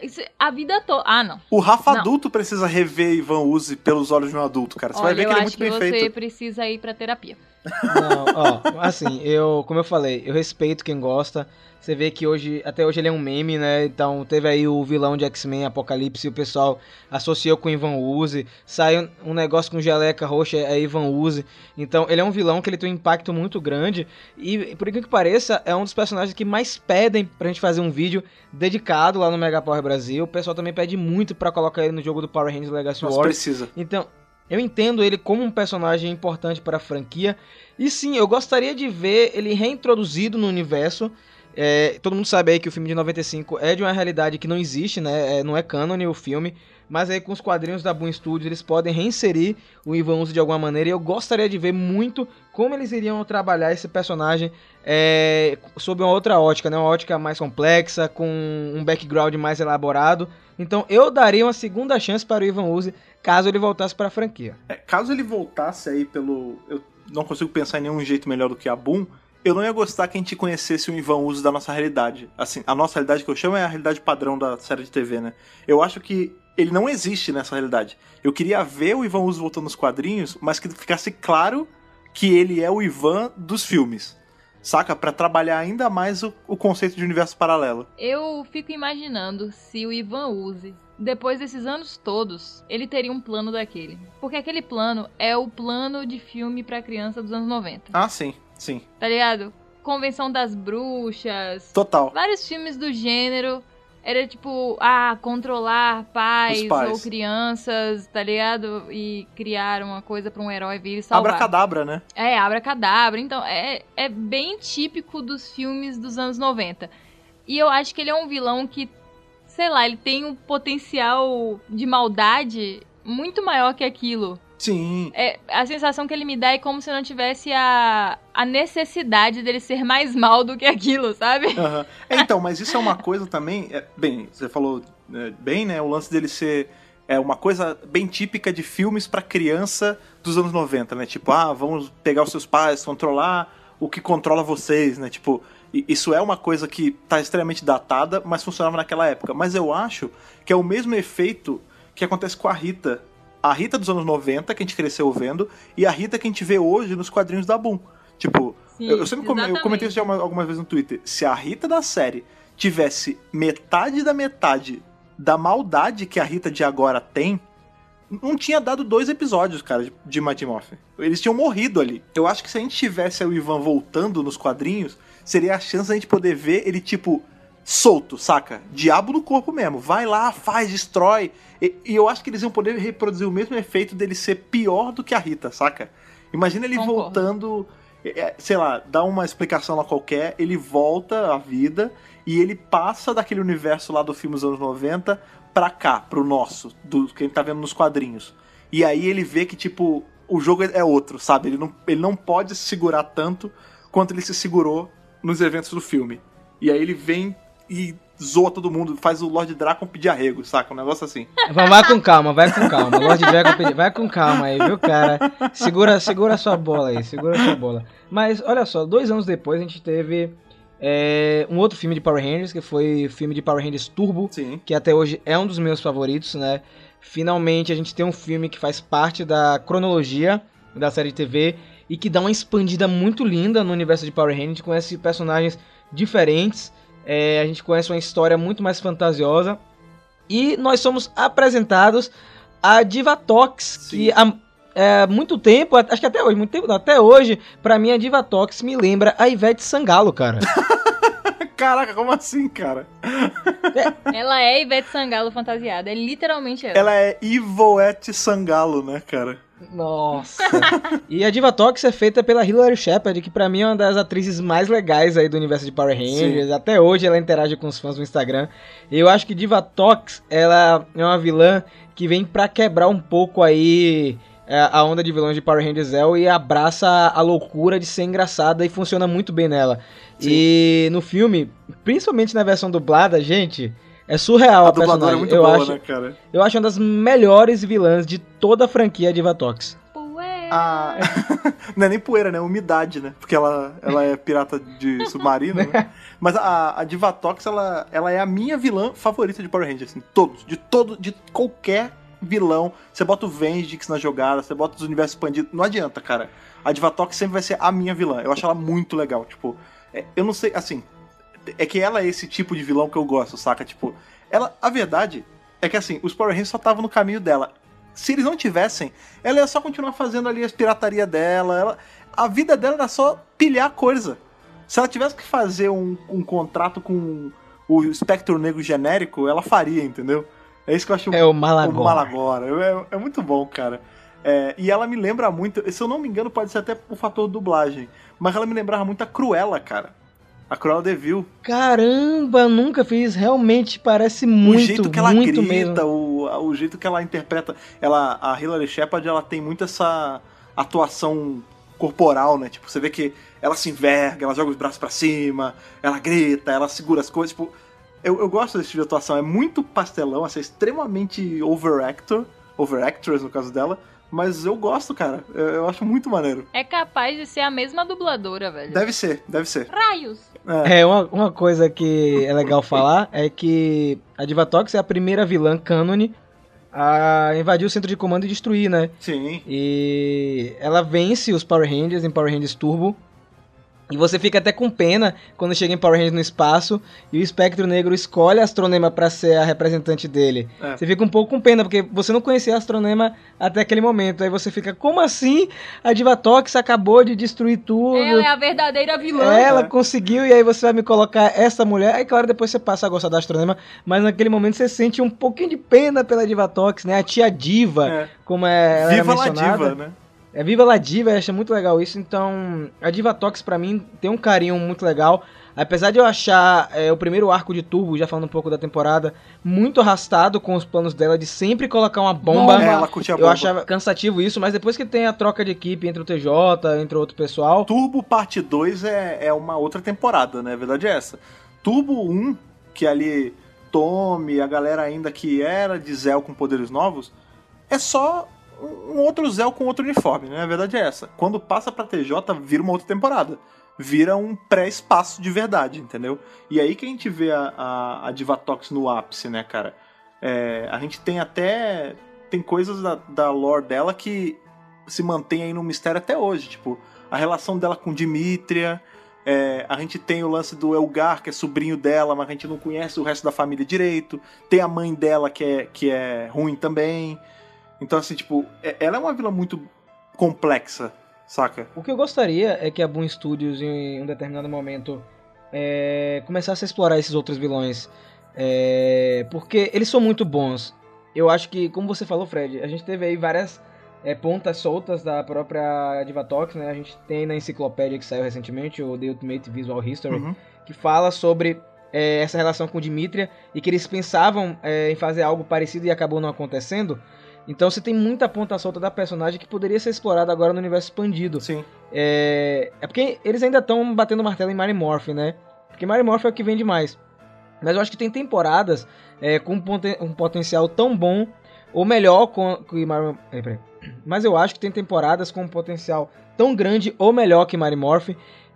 Isso- a vida toda. Ah, não. O Rafa Não. adulto precisa rever Ivan Uzi pelos olhos de um adulto, cara. Você vai Olha, ver eu que ele é acho muito bem que você feito. precisa ir pra terapia. Não, ó, assim, eu, como eu falei, eu respeito quem gosta. Você vê que hoje, até hoje ele é um meme, né? Então teve aí o vilão de X-Men Apocalipse e o pessoal associou com Ivan Uzi. Saiu um negócio com geleca roxa, é Ivan Uzi. Então ele é um vilão que ele tem um impacto muito grande. E por incrível que pareça, é um dos personagens que mais pedem pra gente fazer um vídeo dedicado lá no Mega Power Brasil. O pessoal também pede muito pra colocar ele no jogo do Power Rangers Legacy Wars. precisa. Então, eu entendo ele como um personagem importante para a franquia. E sim, eu gostaria de ver ele reintroduzido no universo. É, todo mundo sabe aí que o filme de 95 é de uma realidade que não existe, né? É, não é canon o filme. Mas aí com os quadrinhos da Boom Studios eles podem reinserir o Ivan Uzi de alguma maneira. E eu gostaria de ver muito como eles iriam trabalhar esse personagem é, sob uma outra ótica, né? Uma ótica mais complexa, com um background mais elaborado. Então eu daria uma segunda chance para o Ivan Uzi caso ele voltasse para a franquia. É, caso ele voltasse aí pelo. Eu não consigo pensar em nenhum jeito melhor do que a Boom. Eu não ia gostar que a gente conhecesse o Ivan Uzi da nossa realidade. Assim, a nossa realidade que eu chamo é a realidade padrão da série de TV, né? Eu acho que ele não existe nessa realidade. Eu queria ver o Ivan Uzi voltando nos quadrinhos, mas que ficasse claro que ele é o Ivan dos filmes. Saca? Pra trabalhar ainda mais o, o conceito de universo paralelo. Eu fico imaginando se o Ivan use, depois desses anos todos, ele teria um plano daquele. Porque aquele plano é o plano de filme pra criança dos anos 90. Ah, sim, sim. Tá ligado? Convenção das Bruxas. Total. Vários filmes do gênero. Era tipo, ah, controlar pais, pais. ou crianças, tá ligado? E criar uma coisa pra um herói vir e salvar. Abracadabra, né? É, Abracadabra. Então, é, é bem típico dos filmes dos anos 90. E eu acho que ele é um vilão que, sei lá, ele tem um potencial de maldade muito maior que aquilo. Sim. É, a sensação que ele me dá é como se não tivesse a, a necessidade dele ser mais mal do que aquilo, sabe? É, então, mas isso é uma coisa também. é, bem, você falou é, bem, né? O lance dele ser é uma coisa bem típica de filmes pra criança dos anos 90, né? Tipo, ah, vamos pegar os seus pais, controlar o que controla vocês, né? Tipo, isso é uma coisa que tá extremamente datada, mas funcionava naquela época. Mas eu acho que é o mesmo efeito que acontece com a Rita. A Rita dos anos 90, que a gente cresceu vendo, e a Rita que a gente vê hoje nos quadrinhos da Boom. Tipo, Sim, eu, eu sempre eu comentei isso já uma- algumas vezes no Twitter. Se a Rita da série tivesse metade da metade da maldade que a Rita de agora tem, não tinha dado dois episódios, cara, de- de Morphin. Eles tinham morrido ali. Eu acho que se a gente tivesse o Ivan voltando nos quadrinhos, seria a chance da gente poder ver ele, tipo, solto, saca? Diabo no corpo mesmo. Vai lá, faz, destrói. E, e eu acho que eles iam poder reproduzir o mesmo efeito dele ser pior do que a Rita, saca? Imagina ele Concordo. voltando, é, é, sei lá, dá uma explicação lá qualquer, ele volta à vida e ele passa daquele universo lá do filme dos anos 90 pra cá, pro nosso, do que a gente tá vendo nos quadrinhos. E aí ele vê que, tipo, o jogo é outro, sabe? Ele não, ele não pode se segurar tanto quanto ele se segurou nos eventos do filme. E aí ele vem e zoa todo mundo, faz o Lord Dragon pedir arrego, saca? Um negócio assim. Vai, com calma, vai com calma. Lord Dragon pedi- vai com calma aí, viu, cara? Segura, segura a sua bola aí, segura a sua bola. Mas olha só, dois anos depois a gente teve é, um outro filme de Power Rangers, que foi o filme de Power Rangers Turbo, Sim. que até hoje é um dos meus favoritos, né? Finalmente a gente tem um filme que faz parte da cronologia da série de TV e que dá uma expandida muito linda no universo de Power Rangers. Gente conhece personagens diferentes, é, a gente conhece uma história muito mais fantasiosa e nós somos apresentados a Divatox, que há é, muito tempo, acho que até hoje, muito tempo não, até hoje, pra mim a Divatox me lembra a Ivete Sangalo, cara. Caraca, como assim, cara? Ela é Ivete Sangalo fantasiada. É literalmente ela. Ela é Ivoete Sangalo, né, cara? Nossa. e a Divatox é feita pela Hilary Shepard, que pra mim é uma das atrizes mais legais aí do universo de Power Rangers. Até hoje ela interage com os fãs no Instagram. E eu acho que Divatox, ela é uma vilã que vem pra quebrar um pouco aí é, a onda de vilões de Power Rangers Zell e abraça a loucura de ser engraçada e funciona muito bem nela. E no filme, principalmente na versão dublada, gente, é surreal a a dubladora é personagem. muito eu boa, acho, né, cara? eu acho uma das melhores vilãs de toda a franquia Divatox. Ué. A... não é nem poeira, né? É umidade, né? Porque ela, ela é pirata de submarino, né? Mas a, a Divatox, ela, ela é a minha vilã favorita de Power Rangers, assim. Todos. De todo, de qualquer vilão. Você bota o Vendix na jogada, você bota os universos expandidos. Não adianta, cara. A Divatox sempre vai ser a minha vilã. Eu acho ela muito legal. Tipo, é, eu não sei, assim. É que ela é esse tipo de vilão que eu gosto, saca? Tipo, ela. A verdade é que assim, os Power Rangers só estavam no caminho dela. Se eles não tivessem, ela ia só continuar fazendo ali as pirataria dela. Ela, a vida dela era só pilhar coisa. Se ela tivesse que fazer um, um contrato com o espectro negro genérico, ela faria, entendeu? É isso que eu acho É o Malagor. o Malagora. É, é muito bom, cara. É, e ela me lembra muito, se eu não me engano, pode ser até o fator dublagem, mas ela me lembrava muito a Cruella, cara. A Cruella Devil. Caramba, nunca fiz. Realmente parece muito, o jeito que ela grita, mesmo. o, o jeito que ela interpreta. Ela, a Hilary Shepard, ela tem muito essa atuação corporal, né? Tipo, você vê que ela se enverga, ela joga os braços pra cima, ela grita, ela segura as coisas. Tipo, eu, eu gosto desse tipo de atuação. É muito pastelão, assim, é extremamente overactor, overactress no caso dela. Mas eu gosto, cara. Eu, eu acho muito maneiro. É capaz de ser a mesma dubladora, velho. Deve ser, deve ser. Raios! É. É, uma, uma coisa que é legal falar é que a Divatox é a primeira vilã cânone a invadir o centro de comando e destruir, né? Sim. E ela vence os Power Rangers em Power Rangers Turbo. E você fica até com pena quando chega em Power Rangers no espaço e o Espectro Negro escolhe a Astronema pra ser a representante dele. É. Você fica um pouco com pena, porque você não conhecia a Astronema até aquele momento. Aí você fica, como assim? A Divatox acabou de destruir tudo. Ela é a verdadeira vilã. Ela É. conseguiu, e aí você vai me colocar essa mulher. Aí, claro, depois você passa a gostar da Astronema, mas naquele momento você sente um pouquinho de pena pela Divatox, né? A tia Diva, É. como é, ela era Viva La mencionada. Diva, né? É Viva La Diva, eu acho muito legal isso. Então, a Divatox pra mim tem um carinho muito legal. Apesar de eu achar é, o primeiro arco de Turbo, já falando um pouco da temporada, muito arrastado com os planos dela de sempre colocar uma bomba. É, ela curtia a Eu bomba. achava cansativo isso, mas depois que tem a troca de equipe entre o TJ, entre outro pessoal, Turbo Parte 2 é, é uma outra temporada, né? A verdade é essa. Turbo 1, que ali Tommy, a galera ainda que era de Zell com poderes novos, é só um outro Zell com outro uniforme, né? A verdade é essa. Quando passa pra TJ, vira uma outra temporada. Vira um pré-espaço de verdade, entendeu? E aí que a gente vê a, a, a Divatox no ápice, né, cara? É, a gente tem até. Tem coisas da, da lore dela que se mantém aí no mistério até hoje. Tipo, a relação dela com Dimitria. é, a gente tem o lance do Elgar, que é sobrinho dela, mas a gente não conhece o resto da família direito. Tem a mãe dela, que é, que é ruim também. Então, assim, tipo, é- ela é uma vila muito complexa, saca? O que eu gostaria é que a Boom Studios, em um determinado momento, é, começasse a explorar esses outros vilões. É, porque eles são muito bons. Eu acho que, como você falou, Fred, a gente teve aí várias é, pontas soltas da própria Divatox, né? A gente tem na enciclopédia que saiu recentemente, o The Ultimate Visual History, Uhum. que fala sobre é, essa relação com Dimitria e que eles pensavam é, em fazer algo parecido e acabou não acontecendo. Então você tem muita ponta solta da personagem que poderia ser explorada agora no universo expandido. Sim. É, é porque eles ainda estão batendo martelo em Mary Morph, né? Porque Mary Morph é o que vende mais. Mas eu acho que tem temporadas é, com um, poten- um potencial tão bom, ou melhor com, que Mary... Peraí, peraí. Mas eu acho que tem temporadas com um potencial tão grande ou melhor que Mary Morph.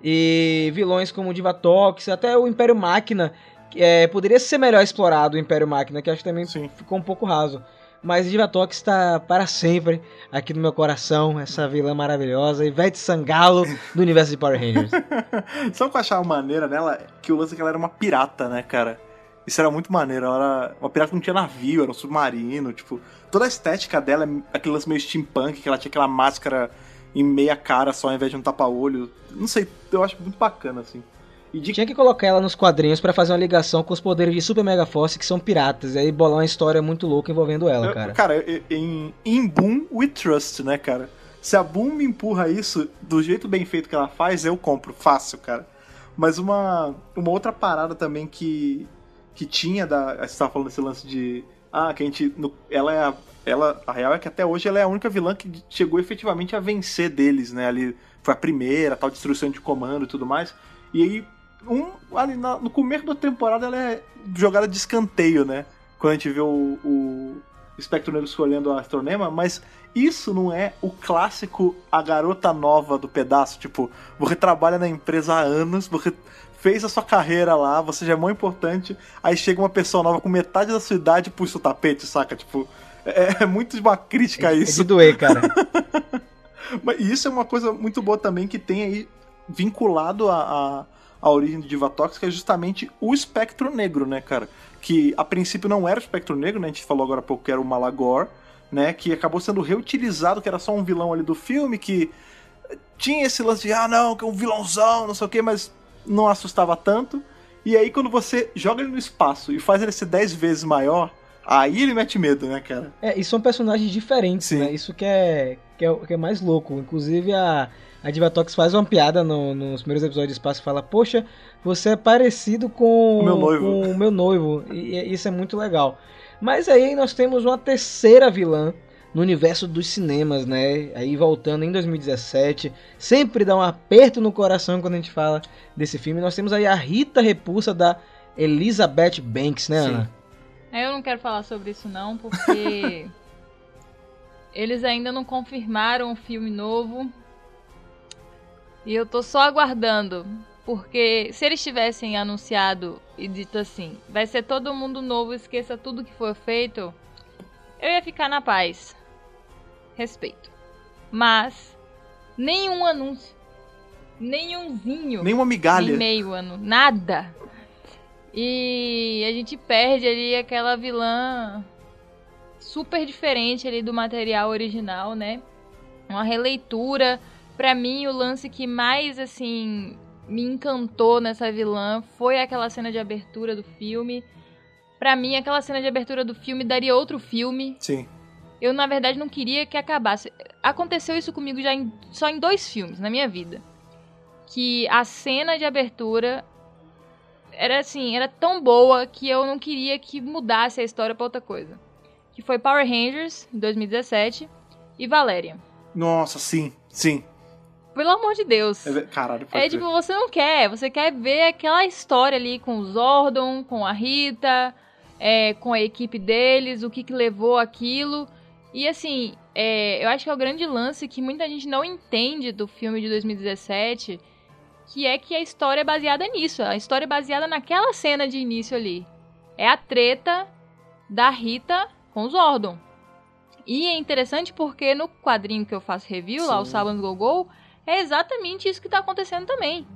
E vilões como Divatox, até o Império Máquina. que, É, poderia ser melhor explorado o Império Máquina, que acho que também Sim. ficou um pouco raso. Mas Divatox está para sempre aqui no meu coração, essa vilã maravilhosa, Ivete Sangalo do universo de Power Rangers. O que eu achava maneira nela? Que o lance é que ela era uma pirata, né, cara? Isso era muito maneiro. Ela era uma pirata que não tinha navio, era um submarino, tipo... Toda a estética dela é aquele lance meio steampunk, que ela tinha aquela máscara em meia cara só ao invés de um tapa-olho. Não sei, eu acho muito bacana, assim. E de Tinha que colocar ela nos quadrinhos para fazer uma ligação com os poderes de Super Mega Force, que são piratas, e aí bolar uma história muito louca envolvendo ela, Eu- cara. Cara, em, em Boom we trust, né, cara? Se a Boom me empurra isso do jeito bem feito que ela faz, eu compro, fácil, cara. Mas uma, uma outra parada também que, que tinha da. Você tava falando desse lance de. Ah, que a gente. no- ela é a. Ela, a real é que até hoje ela é a única vilã que chegou efetivamente a vencer deles, né? Ali foi a primeira, tal destruição de comando e tudo mais. E aí, um, ali na- no começo da temporada ela é jogada de escanteio, né? Quando a gente vê o, o Espectro Negro escolhendo a Astronema, mas isso não é o clássico a garota nova do pedaço. Tipo, você trabalha na empresa há anos, você fez a sua carreira lá, você já é muito importante, aí chega uma pessoa nova com metade da sua idade e puxa o tapete, saca? Tipo, é, é muito uma crítica a É isso. de doer, cara. Mas isso é uma coisa muito boa também que tem aí vinculado à a, a, origem do Divatox, que é justamente o espectro negro, né, cara? Que a princípio não era o espectro negro, né? A gente falou agora há pouco que era o Malagor, né? Que acabou sendo reutilizado, que era só um vilão ali do filme, que tinha esse lance de, ah, não, que é um vilãozão, não sei o quê, mas não assustava tanto. E aí quando você joga ele no espaço e faz ele ser 10 vezes maior, aí ele mete medo, né, cara? É, e são personagens diferentes, Sim. né? Isso que é, que é, que é mais louco. Inclusive, a, a Divatox faz uma piada no- nos primeiros episódios de Espaço e fala: Poxa, você é parecido com O meu noivo." com o meu noivo. E, e isso é muito legal. Mas aí nós temos uma terceira vilã no universo dos cinemas, né? Aí voltando em 2017, sempre dá um aperto no coração quando a gente fala desse filme. Nós temos aí a Rita Repulsa da Elizabeth Banks, né, Sim. Ana? Eu não quero falar sobre isso não, porque eles ainda não confirmaram o filme novo. E eu tô só aguardando, porque se eles tivessem anunciado e dito assim, vai ser todo mundo novo, esqueça tudo que foi feito, eu ia ficar na paz. Respeito. Mas nenhum anúncio, nenhumzinho Nenhuma migalha. meio ano, nada. E a gente perde ali aquela vilã super diferente ali do material original, né? Uma releitura. Pra mim, o lance que mais, assim, me encantou nessa vilã foi aquela cena de abertura do filme. Pra mim, aquela cena de abertura do filme daria outro filme. Sim. Eu, na verdade, não queria que acabasse. Aconteceu isso comigo já em- só em dois filmes na minha vida. Que a cena de abertura era assim, era tão boa que eu não queria que mudasse a história pra outra coisa. Que foi Power Rangers, em 2017, e Valéria. Nossa, sim, sim. Pelo amor de Deus. É, caralho, pode É tipo, você não quer, você quer ver aquela história ali com o Zordon, com a Rita, é, com a equipe deles, o que, que levou aquilo. E assim, é, eu acho que é o grande lance que muita gente não entende do filme de 2017, que é que a história é baseada nisso. A história é baseada naquela cena de início ali. É a treta da Rita com os Zordon. E é interessante porque no quadrinho que eu faço review, lá o Sim. Sabans Go Go, é exatamente isso que tá acontecendo também.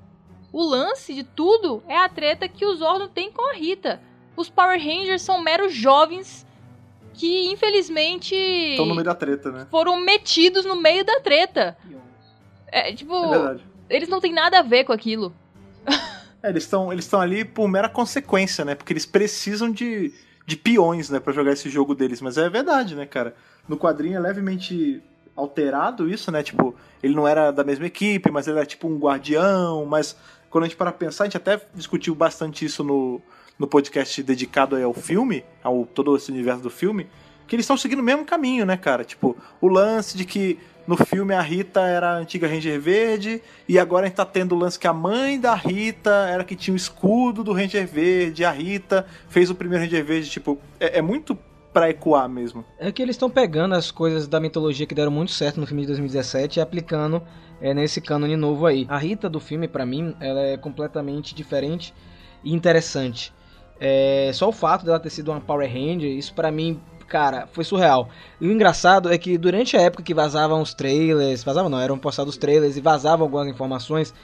O lance de tudo é a treta que os Zordon têm com a Rita. Os Power Rangers são meros jovens que, infelizmente, Estão no meio da treta, né? foram metidos no meio da treta. É, tipo, É eles não têm nada a ver com aquilo. É, eles estão eles ali por mera consequência, né? Porque eles precisam de, de peões, né, Pra jogar esse jogo deles. Mas é verdade, né, cara? No quadrinho é levemente alterado isso, né? Tipo, ele não era da mesma equipe, mas ele era tipo um guardião. Mas quando a gente para pensar, a gente até discutiu bastante isso no, no podcast dedicado ao filme, ao todo esse universo do filme, que eles estão seguindo o mesmo caminho, né, cara? Tipo, o lance de que no filme a Rita era a antiga Ranger Verde e agora a gente tá tendo o lance que a mãe da Rita era que tinha o escudo do Ranger Verde, a Rita fez o primeiro Ranger Verde, tipo, é, é muito pra ecoar mesmo. É que eles estão pegando as coisas da mitologia que deram muito certo no filme de 2017 e aplicando é, nesse cânone novo aí. A Rita do filme, pra mim, ela é completamente diferente e interessante. É, só o fato dela ter sido uma Power Ranger, isso pra mim, cara, foi surreal. E o engraçado é que durante a época que vazavam os trailers, vazavam não, eram postados os trailers e vazavam algumas informações,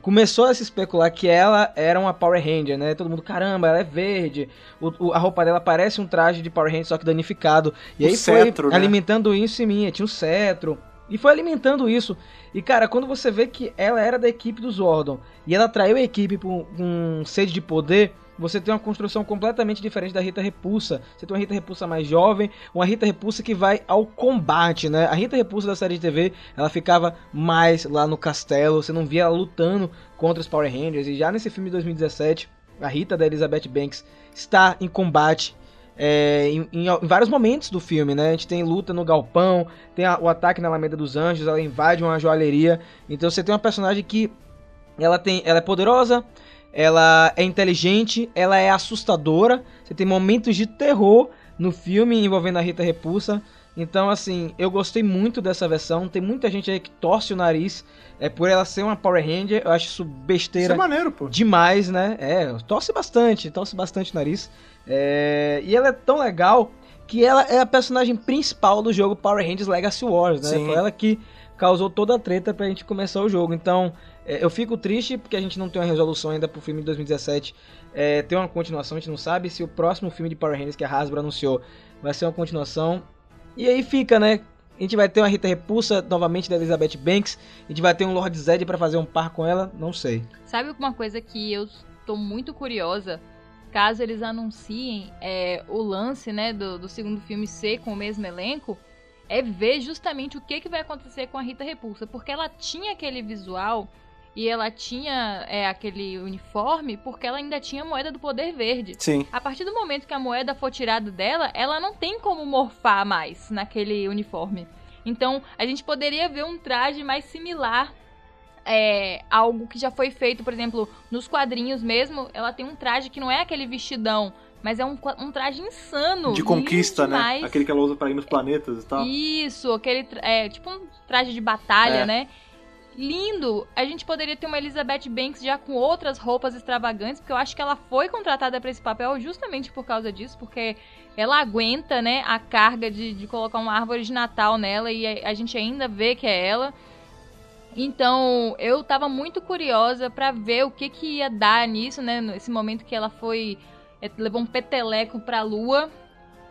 começou a se especular que ela era uma Power Ranger, né? Todo mundo, caramba, ela é verde, o- o- a roupa dela parece um traje de Power Ranger, só que danificado. E O aí cetro, foi né? alimentando isso em mim, tinha um cetro. E foi alimentando isso. E cara, quando você vê que ela era da equipe do Zordon e ela traiu a equipe com um sede de poder, você tem uma construção completamente diferente da Rita Repulsa. Você tem uma Rita Repulsa mais jovem, uma Rita Repulsa que vai ao combate, né? A Rita Repulsa da série de TV, ela ficava mais lá no castelo, você não via ela lutando contra os Power Rangers. E já nesse filme de 2017, a Rita da Elizabeth Banks está em combate é, em, em- em vários momentos do filme, né? A gente tem luta no galpão, tem a- o ataque na Alameda dos Anjos, ela invade uma joalheria. Então você tem uma personagem que ela tem, ela é poderosa, ela é inteligente, ela é assustadora. Você tem momentos de terror no filme envolvendo a Rita Repulsa. Então, assim, eu gostei muito dessa versão. Tem muita gente aí que torce o nariz é, por ela ser uma Power Ranger. Eu acho isso Isso besteira é maneiro, pô. demais, né? É, torce bastante, torce bastante o nariz. É, e ela é tão legal que ela é a personagem principal do jogo Power Rangers Legacy Wars, né? Sim. Foi ela que causou toda a treta pra gente começar o jogo. Então, eu fico triste porque a gente não tem uma resolução ainda pro filme de 2017 é, ter uma continuação. A gente não sabe se o próximo filme de Power Rangers que a Hasbro anunciou vai ser uma continuação. E aí fica, né? A gente vai ter uma Rita Repulsa novamente da Elizabeth Banks. A gente vai ter um Lord Zed pra fazer um par com ela. Não sei. Sabe uma coisa que eu tô muito curiosa? Caso eles anunciem é, o lance né, do, do segundo filme ser com o mesmo elenco, é ver justamente o que, que vai acontecer com a Rita Repulsa. Porque ela tinha aquele visual e ela tinha é, aquele uniforme porque ela ainda tinha a moeda do poder verde. Sim. A partir do momento que a moeda for tirada dela, ela não tem como morfar mais naquele uniforme. Então, a gente poderia ver um traje mais similar é, a algo que já foi feito, por exemplo, nos quadrinhos mesmo. Ela tem um traje que não é aquele vestidão, mas é um, um traje insano. De conquista, né? Aquele que ela usa pra ir nos planetas e tal. Isso, aquele. É, tipo um traje de batalha, É. né? Lindo! A gente poderia ter uma Elizabeth Banks já com outras roupas extravagantes, porque eu acho que ela foi contratada para esse papel justamente por causa disso, porque ela aguenta, né, a carga de, de colocar uma árvore de Natal nela e a, a gente ainda vê que é ela. Então, eu tava muito curiosa pra ver o que que ia dar nisso, né, nesse momento que ela foi é, levou um peteleco pra lua,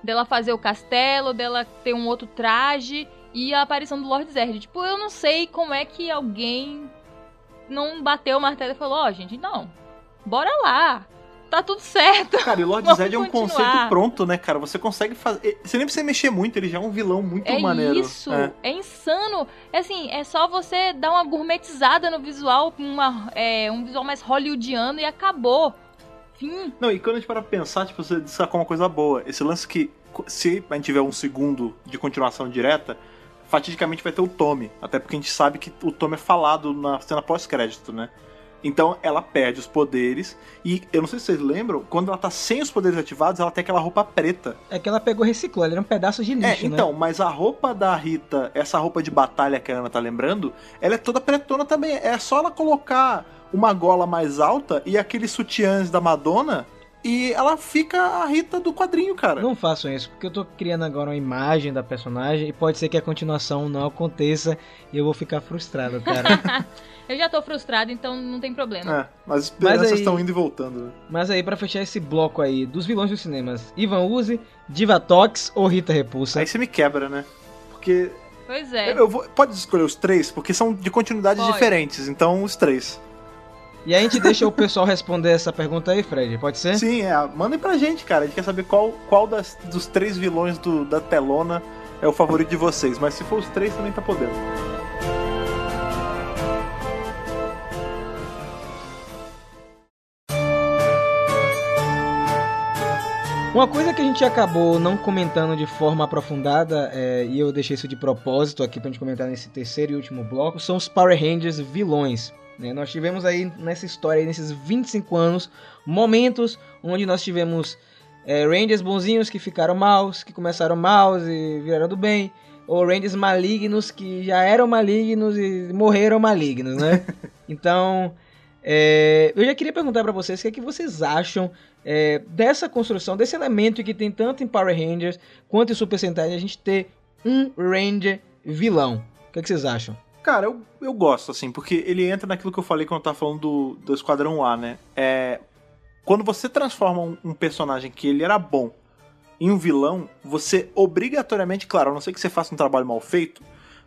dela fazer o castelo, dela ter um outro traje e a aparição do Lord Zerd. Tipo, eu não sei como é que alguém não bateu o martelo e falou: Ó, gente, não, bora lá, tá tudo certo. Cara, e o Lord Vamos Zed é um continuar. conceito pronto, né, cara? Você consegue fazer. Você nem precisa mexer muito, ele já é um vilão muito É maneiro. isso, É. é. insano. É assim, é só você dar uma gourmetizada no visual, uma, é, um visual mais hollywoodiano e acabou. Fim. Não, e quando a gente para pensar, tipo, você destacou uma coisa boa. Esse lance que, se a gente tiver um segundo de continuação direta, fatidicamente vai ter o Tommy. Até porque a gente sabe que o Tommy é falado na cena pós-crédito, né? Então ela perde os poderes. E eu não sei se vocês lembram, quando ela tá sem os poderes ativados, ela tem aquela roupa preta. É que ela pegou e reciclou, ela era um pedaço de lixo, É, né? então, mas a roupa da Rita, essa roupa de batalha que a Ana tá lembrando, ela é toda pretona também. É só ela colocar uma gola mais alta e aqueles sutiãs da Madonna e ela fica a Rita do quadrinho, cara. Não façam isso, porque eu tô criando agora uma imagem da personagem e pode ser que a continuação não aconteça e eu vou ficar frustrado, cara. Eu já tô frustrado, então não tem problema. É, mas as esperanças aí- estão indo e voltando, né? Mas aí, pra fechar esse bloco aí dos vilões dos cinemas, Ivan Uzi, Diva Tox ou Rita Repulsa? Aí você me quebra, né? Porque. Pois é. Eu, eu vou, pode escolher os três, porque são de continuidades Pode. diferentes, então os três. E aí a gente deixa o pessoal responder essa pergunta aí, Fred, pode ser? Sim, é, mandem pra gente, cara. A gente quer saber qual, qual das, dos três vilões do- da telona é o favorito de vocês. Mas se for os três, também tá podendo. Uma coisa que a gente acabou não comentando de forma aprofundada, é, e eu deixei isso de propósito aqui pra gente comentar nesse terceiro e último bloco, são os Power Rangers vilões. Né? Nós tivemos aí nessa história, aí, nesses 25 anos, momentos onde nós tivemos é, Rangers bonzinhos que ficaram maus, que começaram maus e viraram do bem, ou Rangers malignos que já eram malignos e morreram malignos, né? então, é, eu já queria perguntar pra vocês o que é que vocês acham é, dessa construção, desse elemento que tem tanto em Power Rangers quanto em Super Sentai, a gente ter um Ranger vilão. O que, é que vocês acham? Cara, eu, eu gosto, assim, porque ele entra naquilo que eu falei quando eu tava falando do, do Esquadrão A, né? É. Quando você transforma um, um personagem que ele era bom em um vilão, você obrigatoriamente, claro, a não ser que você faça um trabalho mal feito,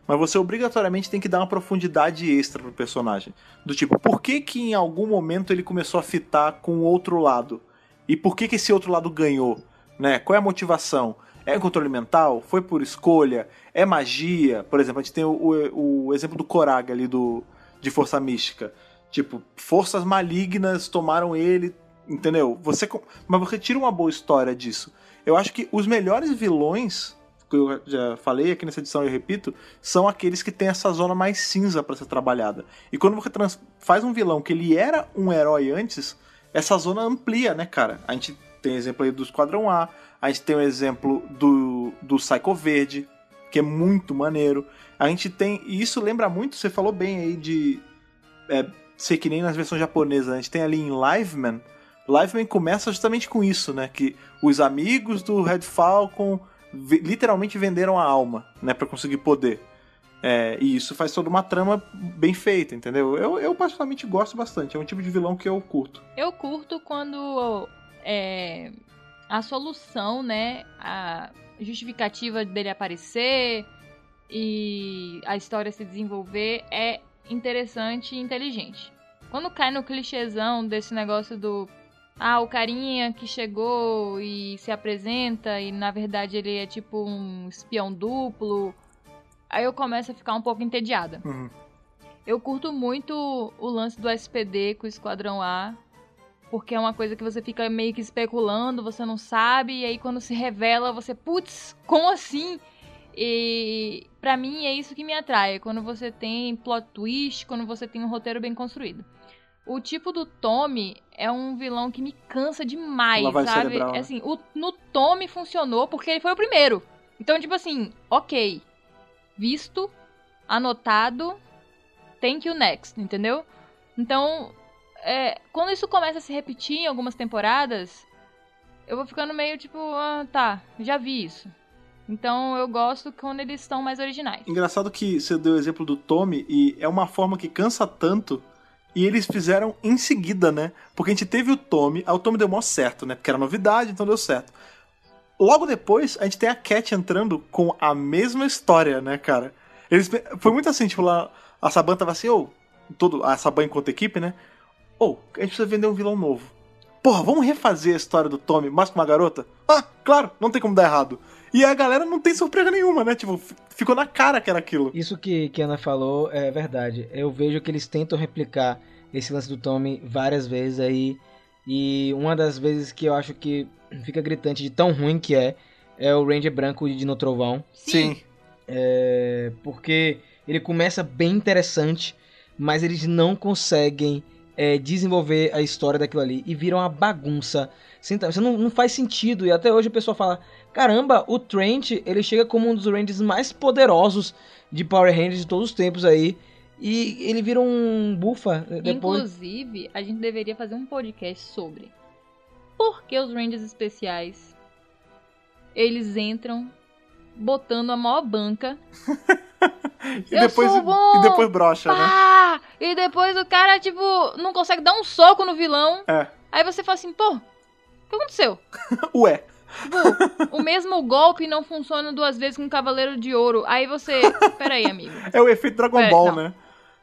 mas você obrigatoriamente tem que dar uma profundidade extra pro personagem. Do tipo, por que que em algum momento ele começou a fitar com o outro lado? E por que que esse outro lado ganhou? Né? Qual é a motivação? É controle mental? Foi por escolha? É magia? Por exemplo, a gente tem o, o- o exemplo do Koraga ali do, de Força Mística. Tipo, forças malignas tomaram ele, entendeu? Você, mas você tira uma boa história disso. Eu acho que os melhores vilões, que eu já falei aqui nessa edição e eu repito, são aqueles que têm essa zona mais cinza pra ser trabalhada. E quando você faz um vilão que ele era um herói antes, essa zona amplia, né, cara? A gente tem exemplo aí do Esquadrão A, a gente tem o exemplo do, do Psycho Verde, que é muito maneiro. A gente tem. E isso lembra muito, você falou bem aí de. É, ser que nem nas versões japonesas. A gente tem ali em Liveman. Liveman começa justamente com isso, né? Que os amigos do Red Falcon literalmente venderam a alma, né? Pra conseguir poder. É, e isso faz toda uma trama bem feita, entendeu? Eu, eu particularmente gosto bastante. É um tipo de vilão que eu curto. Eu curto quando é, a solução, né, a justificativa dele aparecer e a história se desenvolver é interessante e inteligente. Quando cai no clichêzão desse negócio do ah, o carinha que chegou e se apresenta e na verdade ele é tipo um espião duplo, aí eu começo a ficar um pouco entediada. Uhum. Eu curto muito o lance do SPD com o Esquadrão A, porque é uma coisa que você fica meio que especulando, você não sabe, e aí quando se revela, você, putz, como assim? E pra mim é isso que me atrai, quando você tem plot twist, quando você tem um roteiro bem construído. O tipo do Tommy é um vilão que me cansa demais, Lavagem sabe? cerebral, né? É Assim, o, no Tommy funcionou porque ele foi o primeiro. Então, tipo assim, ok. Visto, anotado, thank you next, entendeu? Então, é, quando isso começa a se repetir em algumas temporadas, eu vou ficando meio tipo, ah, tá, já vi isso. Então eu gosto quando eles estão mais originais. Engraçado que você deu o exemplo do Tommy e é uma forma que cansa tanto e eles fizeram em seguida, né? Porque a gente teve o Tommy, aí o Tommy deu mó certo, né? Porque era novidade, então deu certo. Logo depois, a gente tem a Cat entrando com a mesma história, né, cara? Eles, foi muito assim, tipo, lá, a Saban tava assim, ô, todo, a Saban enquanto equipe, né? Ô, a gente precisa vender um vilão novo. Porra, vamos refazer a história do Tommy, mais com uma garota? Ah, claro, não tem como dar errado. E a galera não tem surpresa nenhuma, né? Tipo, ficou na cara que era aquilo. Isso que, que a Ana falou é verdade. Eu vejo que eles tentam replicar esse lance do Tommy várias vezes aí. E uma das vezes que eu acho que fica gritante de tão ruim que é, é o Ranger Branco de No Trovão. É, porque ele começa bem interessante, mas eles não conseguem é, desenvolver a história daquilo ali e vira uma bagunça. Você não, não faz sentido. E até hoje o pessoal fala: caramba, o Trent ele chega como um dos Rangers mais poderosos de Power Rangers de todos os tempos aí. E ele vira um bufa eh, depois. Inclusive, a gente deveria fazer um podcast sobre por que os Rangers especiais eles entram botando a maior banca. E Eu depois, sou bom! e depois brocha, né? Pá! E depois o cara, tipo, não consegue dar um soco no vilão. É. Aí você fala assim, pô, o que aconteceu? Ué. O mesmo golpe não funciona duas vezes com o Cavaleiro de Ouro. Aí você. Peraí, amigo. É o efeito Dragon É, Ball, não. né?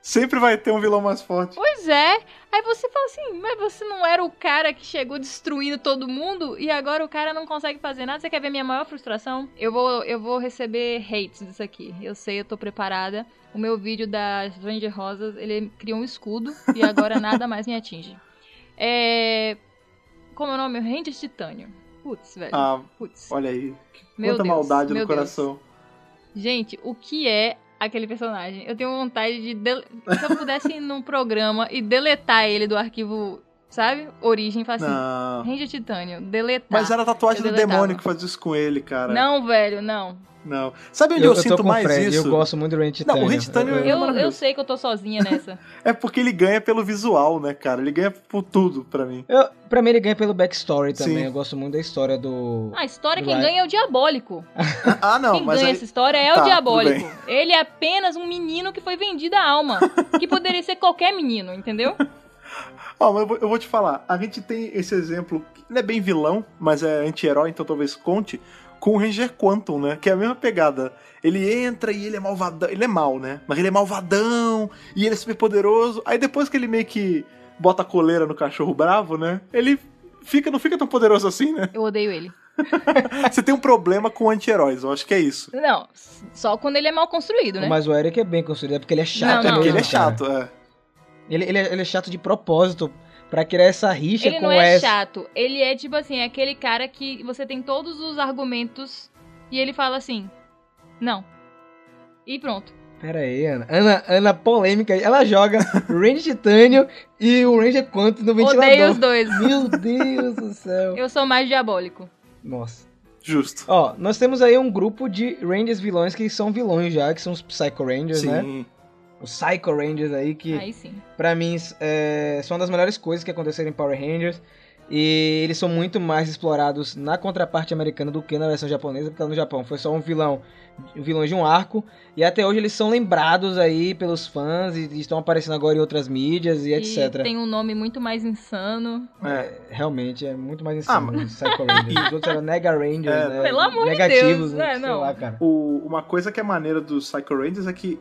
Sempre vai ter um vilão mais forte. Pois é. Aí você fala assim, mas você não era o cara que chegou destruindo todo mundo e agora o cara não consegue fazer nada? Você quer ver minha maior frustração? Eu vou, eu vou receber hates disso aqui. Eu sei, eu tô preparada. O meu vídeo das Ranger Rosas, ele cria um escudo e agora nada mais me atinge. É... Como é o nome? Ranger Titânio. Putz, velho. Ah, Putz. olha aí. Meu Quanta Deus, maldade meu no Deus. coração. Gente, o que é aquele personagem? Eu tenho vontade de. dele- Se eu pudesse ir num programa e deletar ele do arquivo, sabe? Origem, falar assim. Ranger Titânio, deletar. Mas era a tatuagem Eu do deletava. demônio que fazia isso com ele, cara. Não, velho, não. Não. Sabe onde eu, tô sinto com o mais Fred, isso? Eu gosto muito do Ranger Não, Titânio. o Ranger Titânio é Eu, eu maravilhoso. sei que eu tô sozinha nessa. É porque ele ganha pelo visual, né, cara? Ele ganha por tudo pra mim. Eu, pra mim ele ganha pelo backstory também. Sim. Eu gosto muito da história do. A história, quem Vai. ganha é o diabólico. Ah, não, quem mas ganha aí... essa história é Tá, o diabólico. Ele é apenas um menino que foi vendido a alma. que poderia ser qualquer menino, entendeu? Ó, mas eu vou, eu vou te falar. A gente tem esse exemplo, que não é bem vilão, mas é anti-herói, então talvez conte, com o Ranger Quantum, né? Que é a mesma pegada. Ele entra e ele é malvadão. Ele é mal, né? Mas ele é malvadão e ele é super poderoso. Aí depois que ele meio que bota a coleira no cachorro bravo, né? Ele fica, não fica tão poderoso assim, né? Eu odeio ele. Você tem um problema com anti-heróis, eu acho que é isso. Não, só quando ele é mal construído, né? Mas o Eric é bem construído, é porque ele é chato. Não, É não. porque ele é chato, é. Ele, ele, é, ele é chato de propósito, pra criar essa rixa Ele com não o é chato. Ele é tipo assim, é aquele cara que você tem todos os argumentos e ele fala assim: Não. E pronto. Pera aí, Ana. Ana, Ana polêmica. Ela joga Ranger Titânio e o Ranger Quantum no ventilador. Odeio os dois. Meu Deus do céu. Eu sou mais diabólico. Nossa. Justo. Ó, nós temos aí um grupo de Rangers vilões que são vilões já, que são os Psycho Rangers, né? Os Psycho Rangers aí, que Aí sim. pra mim é, são uma das melhores coisas que aconteceram em Power Rangers. E eles são muito mais explorados na contraparte americana do que na versão japonesa, porque lá no Japão foi só um vilão, vilões de um arco. E até hoje eles são lembrados aí pelos fãs e estão aparecendo agora em outras mídias e, etc. tem um nome muito mais insano. É. Realmente é muito mais Ah, insano os Psycho Rangers. Os outros eram Nega Rangers, É, né? Pelo amor de Negativos, Deus, né? sei Não. lá, cara. O- uma coisa que é maneira dos Psycho Rangers é que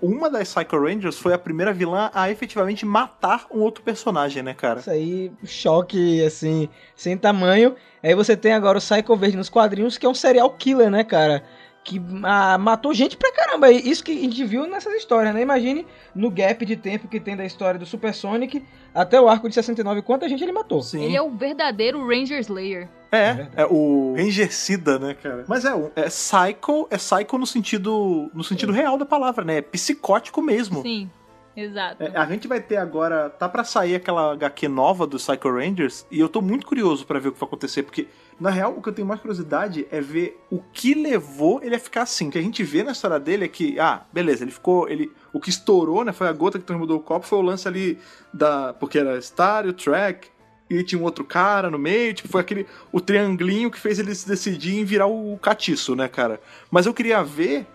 uma das Psycho Rangers foi a primeira vilã a efetivamente matar um outro personagem, né, cara? Isso aí, choque, assim, sem tamanho. Aí você tem agora o Psycho Verde nos quadrinhos, que é um serial killer, né, cara? Que ah, matou gente pra caramba. E Isso que a gente viu nessas histórias, né? Imagine no gap de tempo que tem da história do Super Sonic até o arco de 69, quanta gente ele matou. Sim. Ele é o verdadeiro Ranger Slayer. É, é o Rangercida, né, cara? Mas é, um- é psycho, é psycho no sentido, no sentido real da palavra, né? É psicótico mesmo. Sim, exato. É, a gente vai ter agora, tá pra sair aquela HQ nova do Psycho Rangers e eu tô muito curioso pra ver o que vai acontecer, porque na real o que eu tenho mais curiosidade é ver o que levou ele a ficar assim. O que a gente vê na história dele é que, ah, beleza, ele ficou, ele, o que estourou, né, foi a gota que transmudou o copo, foi o lance ali da, porque era Star, o Track, e tinha um outro cara no meio, tipo, foi aquele, o triangulinho que fez ele se decidir em virar o catiço, né, cara? Mas eu queria ver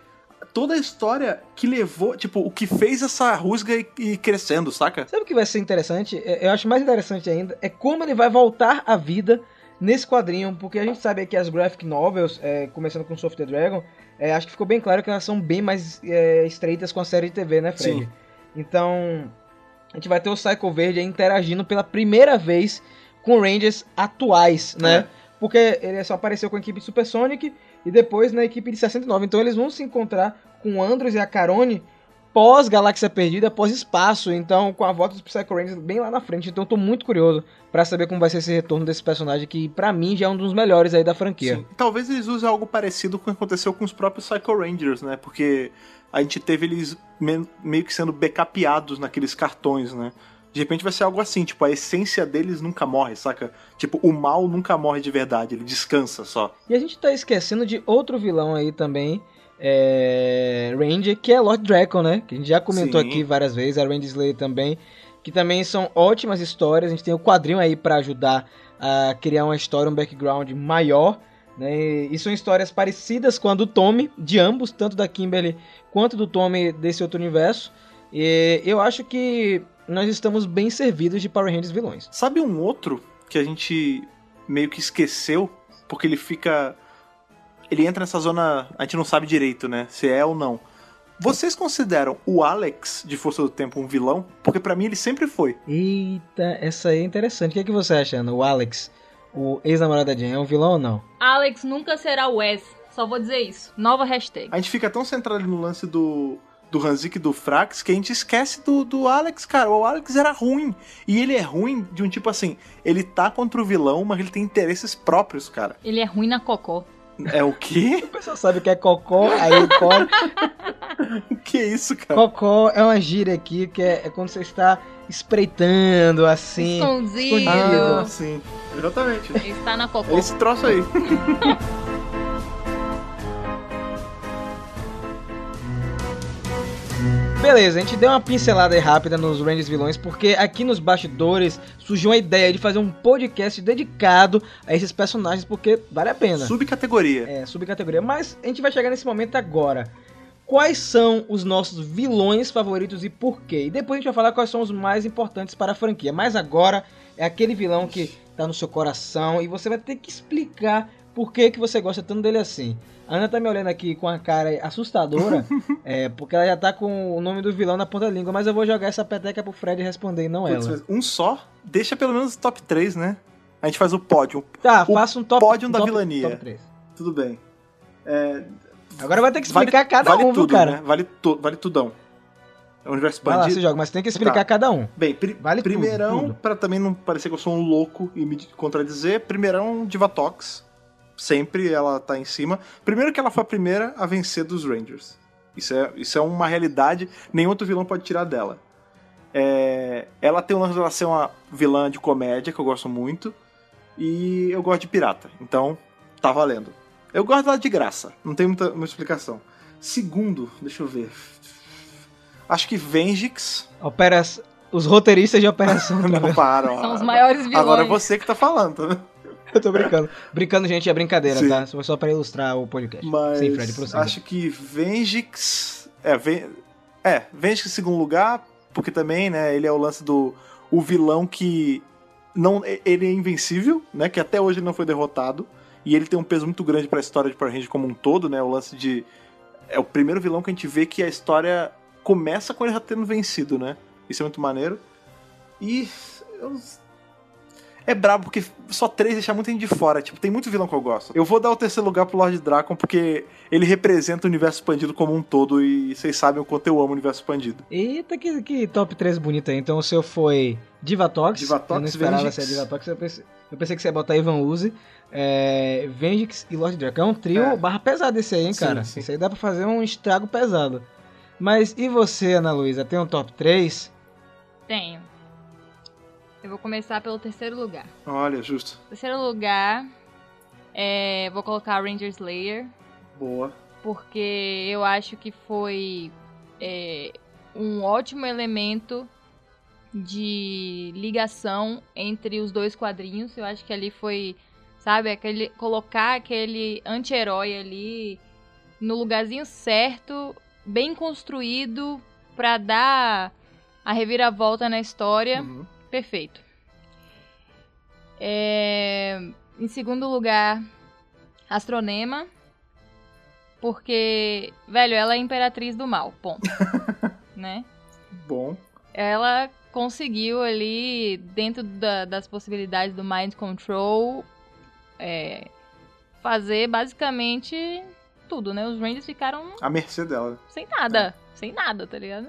toda a história que levou, tipo, o que fez essa rusga ir crescendo, saca? Sabe o que vai ser interessante? É, Eu acho mais interessante ainda é como ele vai voltar à vida nesse quadrinho, porque a gente sabe que as graphic novels, é, começando com Soft the Dragon, é, acho que ficou bem claro que elas são bem mais é, estreitas com a série de TV, né, Fred? Sim. Então, a gente vai ter o Psycho Verde interagindo pela primeira vez com Rangers atuais, né? É. Porque ele só apareceu com a equipe de Super Sonic e depois na equipe de 69. Então eles vão se encontrar com o Andros e a Carone pós Galáxia Perdida, pós espaço, então com a volta dos Psycho Rangers bem lá na frente. Então eu tô muito curioso pra saber como vai ser esse retorno desse personagem que pra mim já é um dos melhores aí da franquia. Sim. Talvez eles usem algo parecido com o que aconteceu com os próprios Psycho Rangers, né? Porque a gente teve eles me- meio que sendo backupeados naqueles cartões, né? De repente vai ser algo assim, tipo, a essência deles nunca morre, saca? Tipo, o mal nunca morre de verdade, ele descansa só. E a gente tá esquecendo de outro vilão aí também, é... Ranger, que é Lord Draco, né? Que a gente já comentou Sim. aqui várias vezes, a Ranger Slayer também, que também são ótimas histórias. A gente tem o quadrinho aí pra ajudar a criar uma história, um background maior. Né? E são histórias parecidas com a do Tommy, de ambos, tanto da Kimberly quanto do Tommy desse outro universo. E eu acho que nós estamos bem servidos de Power Rangers vilões. Sabe um outro que a gente meio que esqueceu, porque ele fica. Ele entra nessa zona. A gente não sabe direito, né? Se é ou não. Vocês consideram o Alex de Força do Tempo um vilão? Porque pra mim ele sempre foi. Eita, essa aí é interessante. O que, é que você acha, Ana? O Alex, o ex-namorado da Jen, é um vilão ou não? Alex nunca será o Wes. Só vou dizer isso. Nova hashtag. A gente fica tão centrado no lance do. Do Hanzik e do Frax, que a gente esquece do, do Alex, cara. O Alex era ruim. E ele é ruim de um tipo assim: ele tá contra o vilão, mas ele tem interesses próprios, cara. Ele é ruim na cocó. É o quê? O pessoal sabe o que é cocó, aí corre. O que é isso, cara? Cocó é uma gíria aqui que é, é quando você está espreitando assim. Escondido. escondido. Ah, sim. Exatamente. Está na cocó. Esse troço aí. Beleza, a gente deu uma pincelada aí rápida nos Rangers vilões, porque aqui nos bastidores surgiu a ideia de fazer um podcast dedicado a esses personagens, porque vale a pena. Subcategoria. É, subcategoria. Mas a gente vai chegar nesse momento agora. Quais são os nossos vilões favoritos e por quê? E depois a gente vai falar quais são os mais importantes para a franquia. Mas agora é aquele vilão que tá no seu coração e você vai ter que explicar por que, que você gosta tanto dele assim. A Ana tá me olhando aqui com a cara assustadora, é, porque ela já tá com o nome do vilão na ponta da língua, mas eu vou jogar essa peteca pro Fred responder e não Putz, ela. um só? Deixa pelo menos o top 3, né? A gente faz o pódio. Tá, o faça um top pódio da top- vilania. top três. Tudo bem. É, Agora vai ter que vale explicar cada vale um, viu, tudo, cara? né? Vale, tu, vale tudão. É um universo Vai lá, você joga, mas tem que explicar Tá. cada um. Bem, pri- Vale tudo, primeirão, tudo. pra também não parecer que eu sou um louco e me contradizer, primeirão, Divatox. Sempre ela tá em cima. Primeiro que ela foi a primeira a vencer dos Rangers. Isso é, isso é uma realidade, nenhum outro vilão pode tirar dela. É, ela tem um lance dela ser uma vilã de comédia, que eu gosto muito. E eu gosto de pirata, então tá valendo. Eu gosto dela de graça, não tem muita, muita explicação. Segundo, deixa eu ver. Acho que Vengix. Opera... Os roteiristas de operação. tá Não, para. São os ó. maiores vilões. Agora é você que tá falando, tá vendo? Eu tô brincando. Brincando, gente, é brincadeira, Sim. tá? Foi só pra ilustrar o podcast. Mas Sim, Fred, prossiga. acho que Vengix. É, Ven... é, Vengix em segundo lugar, porque também, né, ele é o lance do. O vilão que. não Ele é invencível, né? Que até hoje ele não foi derrotado. E ele tem um peso muito grande pra história de Power Rangers como um todo, né? O lance de. É o primeiro vilão que a gente vê que a história começa com ele já tendo vencido, né? Isso é muito maneiro. E. eu- É brabo porque só três deixa muita gente de fora. Tipo, tem muito vilão que eu gosto. Eu vou dar o terceiro lugar pro Lord Dracon porque ele representa o universo expandido como um todo e vocês sabem o quanto eu amo o universo expandido. Eita, que, que top 3 bonito aí. Então o seu foi Divatox. Divatox, Eu não esperava Vengix. ser Divatox. Eu pensei, eu pensei que você ia botar Ivan Uzi, é, Vengix e Lord Draco. É um trio É. barra pesado esse aí, hein, Sim, cara? sim. Isso aí dá pra fazer um estrago pesado. Mas e você, Ana Luísa? Tem um top 3? Tenho. Eu vou começar pelo terceiro lugar. Olha, justo. Terceiro lugar, é, vou colocar Ranger Slayer, Boa. porque eu acho que foi é, um ótimo elemento de ligação entre os dois quadrinhos. Eu acho que ali foi, sabe, aquele colocar aquele anti-herói ali no lugarzinho certo, bem construído pra dar a reviravolta na história. Uhum. Perfeito. É, Em segundo lugar, Astronema. Porque, velho, ela é imperatriz do mal, ponto. né? Bom. Ela conseguiu ali, dentro da- das possibilidades do Mind Control, é, fazer basicamente tudo, né? Os Rangers ficaram A mercê dela. sem nada. Sem nada, tá ligado?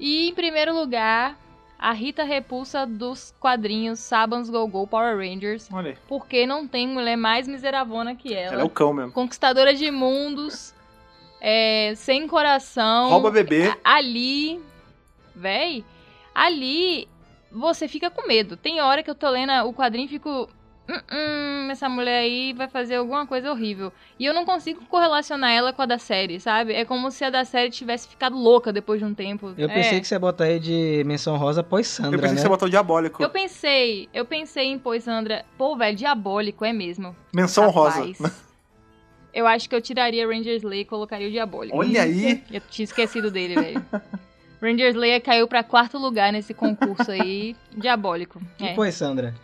E em primeiro lugar, a Rita Repulsa dos quadrinhos Sabans Go Go Power Rangers. Olha. Porque não tem mulher mais miseravona que ela. Ela é o cão mesmo. Conquistadora de mundos, é, sem coração. Rouba bebê. Ali, véi, Ali você fica com medo. Tem hora que eu tô lendo o quadrinho e fico. "Hum, essa mulher aí vai fazer alguma coisa horrível. E eu não consigo correlacionar ela com a da série, sabe? É como se a da série tivesse ficado louca depois de um tempo. Eu É. pensei que você ia botar aí de menção rosa após Sandra, Eu pensei né? que você botou o diabólico. Eu pensei, eu pensei em pôr Sandra. Pô, velho, diabólico, é mesmo. Menção rosa. Rapaz. Eu acho que eu tiraria Ranger Slayer e colocaria o diabólico. Olha aí. Eu tinha esquecido dele, velho. Ranger Slayer caiu pra quarto lugar nesse concurso aí. Diabólico. E É. pois Sandra?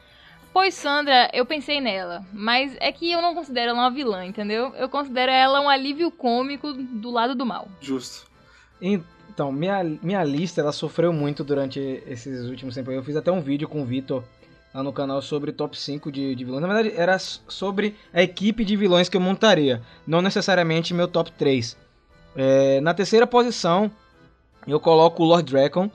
Pois Sandra, eu pensei nela, mas é que eu não considero ela uma vilã, entendeu? Eu considero ela um alívio cômico do lado do mal. Justo. Então, minha, minha lista, ela sofreu muito durante esses últimos tempos. Eu fiz até um vídeo com o Vitor lá no canal sobre top 5 de, de vilões. Na verdade, era sobre a equipe de vilões que eu montaria, não necessariamente meu top 3. É, na terceira posição, eu coloco o Lord Dragon,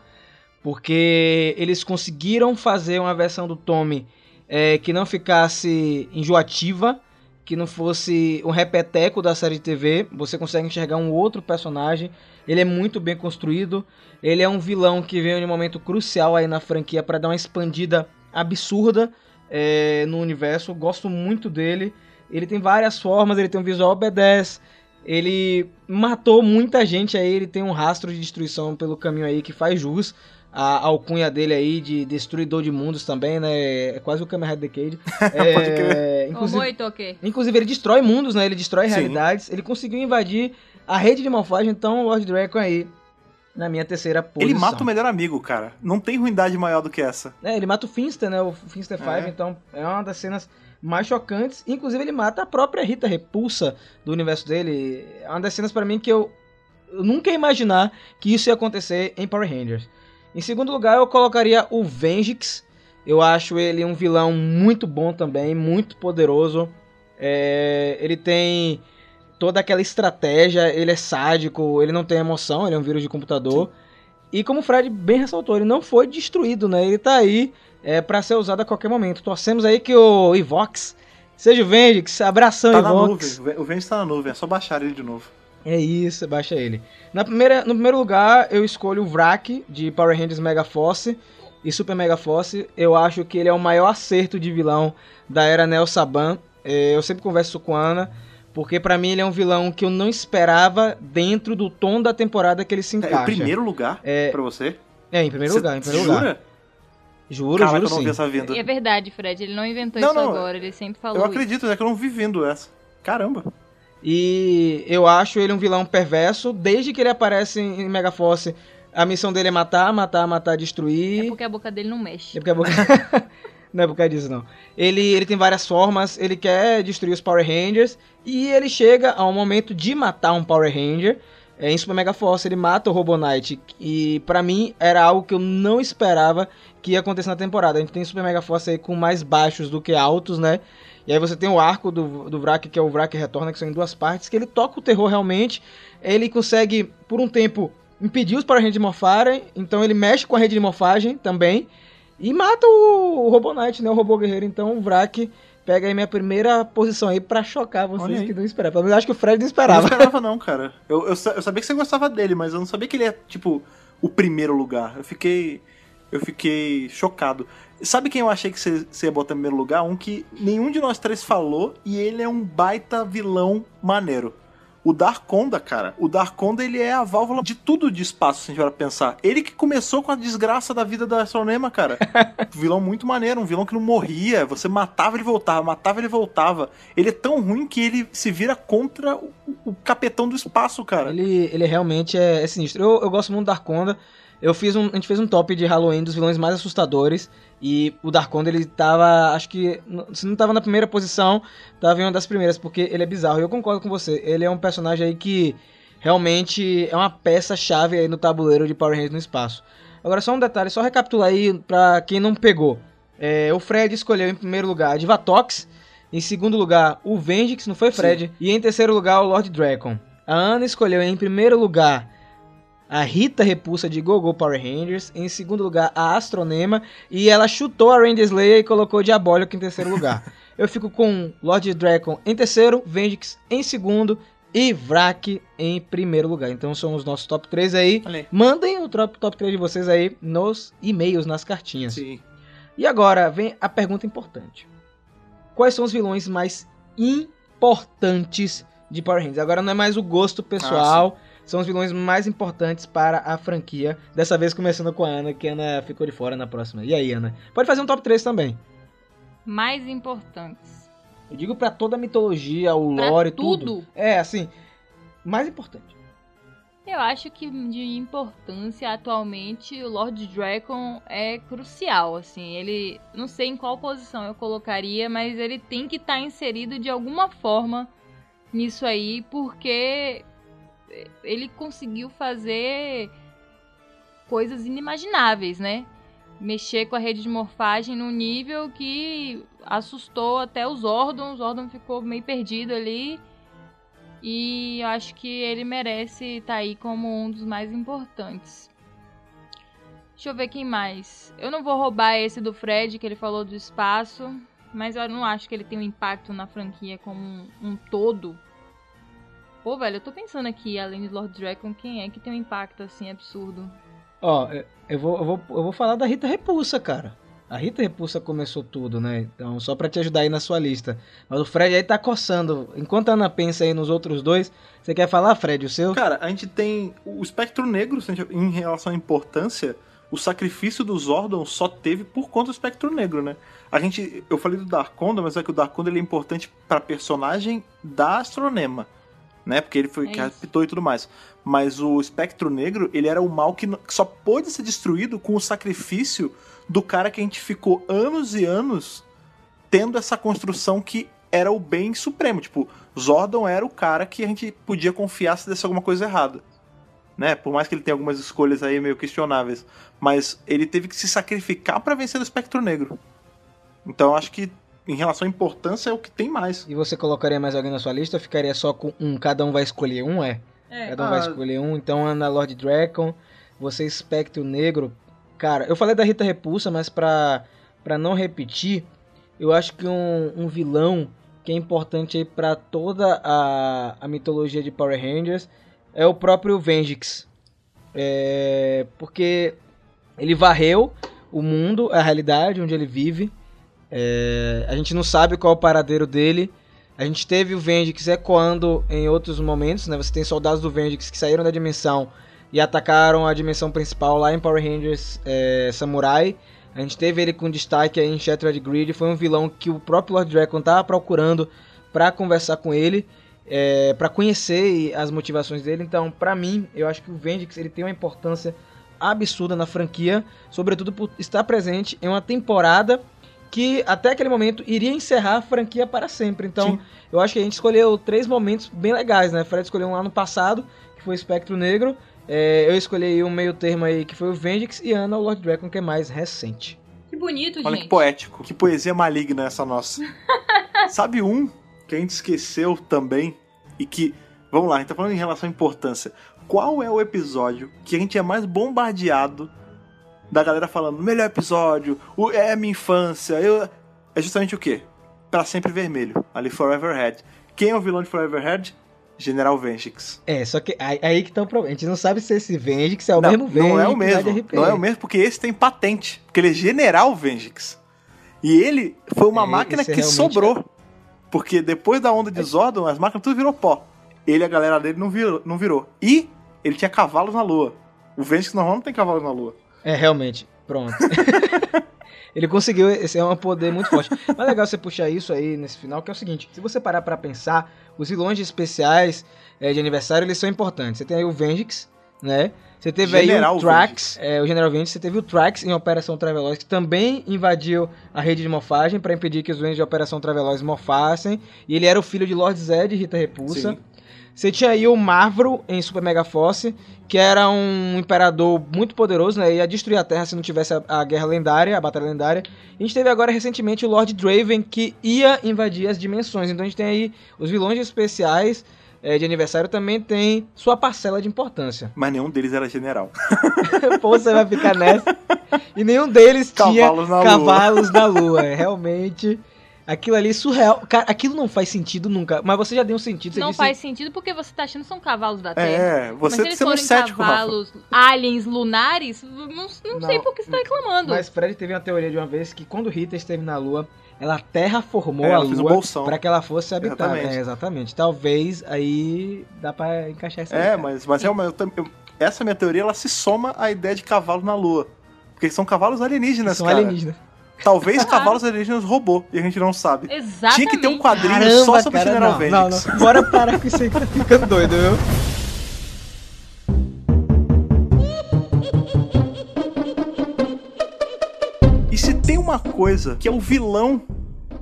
porque eles conseguiram fazer uma versão do Tommy é, que não ficasse enjoativa, que não fosse um repeteco da série de TV. Você consegue enxergar um outro personagem. Ele é muito bem construído. Ele é um vilão que veio em um momento crucial aí na franquia para dar uma expandida absurda é, no universo. Gosto muito dele. Ele tem várias formas, ele tem um visual B10. Ele matou muita gente aí, ele tem um rastro de destruição pelo caminho aí que faz jus à alcunha dele aí de destruidor de mundos também, né? É quase o Kamen Rider Decade. É, Pode crer. inclusive, Toque. Inclusive, ele destrói mundos, né? Ele destrói Sim. realidades. Ele conseguiu invadir a rede de morfagem, então o Lord Dragon aí, na minha terceira posição. Ele mata o melhor amigo, cara. Não tem ruindade maior do que essa. É, ele mata o Finster, né? O Finster 5, É. então é uma das cenas mais chocantes. Inclusive, ele mata a própria Rita Repulsa do universo dele. É uma das cenas pra mim que eu, eu nunca ia imaginar que isso ia acontecer em Power Rangers. Em segundo lugar, eu colocaria o Vengix. Eu acho ele um vilão muito bom também, muito poderoso. É, ele tem toda aquela estratégia, ele é sádico, ele não tem emoção, ele é um vírus de computador. E como o Fred bem ressaltou, ele não foi destruído, né? Ele tá aí é, para ser usado a qualquer momento. Torcemos aí que o Ivox seja o Vendix, abração Tá na Ivox. nuvem. O Vênus tá na nuvem. É só baixar ele de novo. É isso, baixa ele. Na primeira, no primeiro lugar, eu escolho o Vrak, de Power Rangers Mega Force e Super Mega Force. Eu acho que ele é o maior acerto de vilão da era Neo Saban. É, eu sempre converso com a Ana, porque pra mim ele é um vilão que eu não esperava dentro do tom da temporada que ele se É encaixa. o primeiro lugar É, pra você? é, em primeiro Você lugar, em primeiro jura? lugar. Juro, Caraca, juro eu não vi sim. E é verdade, Fred, ele não inventou Não, isso não, agora, ele sempre falou Eu isso. acredito, é que eu não vi vindo essa. Caramba. E eu acho ele um vilão perverso. Desde que ele aparece em em Mega Force, a missão dele é matar, matar, matar, destruir. É porque a boca dele não mexe. É porque a boca... não é por causa disso, não. Ele, ele tem várias formas, ele quer destruir os Power Rangers, e ele chega a um momento de matar um Power Ranger. É, em Super Mega Force ele mata o Robo Knight, e pra mim era algo que eu não esperava que ia acontecer na temporada. A gente tem Super Mega Force aí com mais baixos do que altos, né? E aí você tem o arco do, do Vrak, que é o Vrak Retorna, que são em duas partes, que ele toca o terror realmente. Ele consegue, por um tempo, impedir os Power Rangers de morfarem, então ele mexe com a rede de morfagem também. E mata o, o Knight, né? O Robô Guerreiro. Então o Vrak pega aí minha primeira posição aí pra chocar vocês que não esperavam. Pelo menos acho que o Fred não Eu não esperava. esperava, não, cara. Eu, eu, eu sabia que você gostava dele, mas eu não sabia que ele é, tipo, o primeiro lugar. Eu fiquei. Eu fiquei chocado. Sabe quem eu achei que você, ia botar em primeiro lugar? Um que nenhum de nós três falou e ele é um baita vilão maneiro. O Darkonda, cara. O Darkonda, ele é a válvula de tudo de espaço, se a gente vai pensar. Ele que começou com a desgraça da vida da Astronema, cara. Um vilão muito maneiro, um vilão que não morria. Você matava, ele voltava, matava, ele voltava. Ele é tão ruim que ele se vira contra o, o capetão do espaço, cara. Ele, ele realmente é, é sinistro. Eu, eu gosto muito do Darkonda. Eu fiz um, a gente fez um top de Halloween dos vilões mais assustadores. E o Darkonda, ele tava, acho que, se não tava na primeira posição, tava em uma das primeiras, porque ele é bizarro. E eu concordo com você. Ele é um personagem aí que realmente é uma peça-chave aí no tabuleiro de Power Rangers no espaço. Agora, só um detalhe, só recapitular aí pra quem não pegou. É, o Fred escolheu em primeiro lugar a Divatox. Em segundo lugar, o Vendix, não foi Fred? E em terceiro lugar, o Lord Dragon. A Ana escolheu em primeiro lugar a Rita Repulsa de Gogo Power Rangers. Em segundo lugar, a Astronema. E ela chutou a Ranger Slayer e colocou o Diabólico em terceiro lugar. Eu fico com Lord Dragon em terceiro, Vendix em segundo e Vrak em primeiro lugar. Então são os nossos top 3 aí. Mandem o top, top 3 de vocês aí nos e-mails, nas cartinhas. Sim. E agora vem a pergunta importante. Quais são os vilões mais importantes de Power Rangers? Agora não é mais o gosto pessoal, são os vilões mais importantes para a franquia. Dessa vez começando com a Ana, que a Ana ficou de fora na próxima. E aí, Ana? Pode fazer um top 3 também. Mais importantes. Eu digo pra toda a mitologia, o Pra lore, tudo. tudo. É, assim, mais importante. Eu acho que de importância atualmente o Lord Dragon é crucial, assim, ele não sei em qual posição eu colocaria, mas ele tem que estar inserido de alguma forma nisso aí, porque ele conseguiu fazer coisas inimagináveis, né? Mexer com a rede de morfagem num nível que assustou até os Zordon, o Zordon ficou meio perdido ali. E acho que ele merece estar aí como um dos mais importantes. Deixa eu ver quem mais. Eu não vou roubar esse do Fred, que ele falou do espaço. Mas eu não acho que ele tem um impacto na franquia como um, um todo. Pô, velho, eu tô pensando aqui, além de Lord Dragon, quem é que tem um impacto assim absurdo? Ó, eu- eu vou, eu, vou, eu vou falar da Rita Repulsa, cara. A Rita Repulsa começou tudo, né? Então, só pra te ajudar aí na sua lista. Mas o Fred aí tá coçando. Enquanto a Ana pensa aí nos outros dois, você quer falar, Fred, o seu? Cara, a gente tem o espectro negro, em relação à importância, o sacrifício do Zordon só teve por conta do espectro negro, né? A gente, eu falei do Darkonda, mas é que o Darkonda ele é importante pra personagem da Astronema, né? Porque ele foi É raptou e tudo mais. Mas o espectro negro, ele era o mal que, só pôde ser destruído com o sacrifício do cara que a gente ficou anos e anos tendo essa construção que era o bem supremo. Tipo, Zordon era o cara que a gente podia confiar se desse alguma coisa errada. Né? Por mais que ele tenha algumas escolhas aí meio questionáveis. Mas ele teve que se sacrificar pra vencer o espectro negro. Então eu acho que, em relação à importância, é o que tem mais. E você colocaria mais alguém na sua lista ficaria só com um? Cada um vai escolher um, é? Cada um vai Ah. escolher um. Então, Ana Lord Dragon, você Espectro Negro. Cara, eu falei da Rita Repulsa, mas pra, pra não repetir, eu acho que um, um vilão que é importante aí pra toda a, a mitologia de Power Rangers é o próprio Vengix. É, porque ele varreu o mundo, a realidade onde ele vive. É, a gente não sabe qual é o paradeiro dele. A gente teve o Vendix ecoando em outros momentos, né? Você tem soldados do Vendix que saíram da dimensão e atacaram a dimensão principal lá em Power Rangers é, Samurai. A gente teve ele com destaque aí em Shattered Grid. Foi um vilão que o próprio Lord Dragon tava procurando pra conversar com ele, é, para conhecer as motivações dele. Então, pra mim, eu acho que o Vendix ele tem uma importância absurda na franquia, sobretudo por estar presente em uma temporada que até aquele momento iria encerrar a franquia para sempre. Então, Sim. eu acho que a gente escolheu três momentos bem legais, né? Fred escolheu um lá no passado, que foi o Espectro Negro. É, eu escolhi um meio termo aí, que foi o Vendix. E Ana, o Lord Dragon, que é mais recente. Que bonito, Olha gente. que poético, que poesia maligna essa nossa. Sabe um que a gente esqueceu também e que. Vamos lá, a gente tá falando em relação à importância. Qual é o episódio que a gente é mais bombardeado da galera falando, melhor episódio, o- é a minha infância, eu... é justamente o quê? Pra sempre vermelho, ali Forever Head. Quem é o vilão de Forever Head? General Vengix. É, só que aí, aí que tá o problema. A gente não sabe se esse Vendix é o não, mesmo Vendix. não é o mesmo. Não é o mesmo porque esse tem patente. Porque ele é General Vengix. E ele foi uma É, máquina esse que realmente sobrou. Porque depois da onda de Zordon, as máquinas tudo virou pó. Ele e a galera dele não virou. Não virou. E ele tinha cavalos na lua. O Vengix normal não tem cavalos na lua. É, realmente. Pronto. Ele conseguiu, esse é um poder muito forte. Mas é legal você puxar isso aí nesse final, que é o seguinte: se você parar pra pensar, os vilões especiais eh, de aniversário eles são importantes. Você tem aí o Vengix, né? Você teve General aí o Trax, é, o General Vengix. Você teve o Trax em Operação Traveloz, que também invadiu a rede de morfagem pra impedir que os Vengix de Operação Traveloz morfassem. E ele era o filho de Lord Zed e Rita Repulsa. Sim. Você tinha aí o Marvro em Super Mega Force, que era um imperador muito poderoso, né? Ia destruir a Terra se não tivesse a, a Guerra Lendária, a Batalha Lendária. E a gente teve agora recentemente o Lord Draven, que ia invadir as dimensões. Então a gente tem aí os vilões especiais eh, de aniversário também tem sua parcela de importância. Mas nenhum deles era general. Pô, você vai ficar nessa. E nenhum deles Cavalos tinha na lua. cavalos na lua. É, Realmente Aquilo ali é surreal. Cara, aquilo não faz sentido nunca. Mas você já deu um sentido. Você Não disse- faz sentido porque você tá achando que são cavalos da Terra. É, Mas você se eles sendo forem cético, Rafa. cavalos aliens lunares, não, não, Não, sei por que você tá reclamando. Mas Fred teve uma teoria de uma vez que quando Rita esteve na Lua, ela terraformou É, a ela fez um Lua bolsão. pra que ela fosse habitada. Exatamente. É, exatamente. Talvez aí dá pra encaixar isso aí, É, mas, mas eu tam- eu- essa minha teoria, ela se soma à ideia de cavalo na Lua. Porque são cavalos alienígenas, São cara. alienígenas. Talvez cavalos alienígenas robô, e a gente não sabe. Exatamente. Tinha que ter um quadrinho Caramba, só sobre cara, General não, não, não. Bora parar com isso aí que tá ficando doido, viu? E se tem uma coisa que é o vilão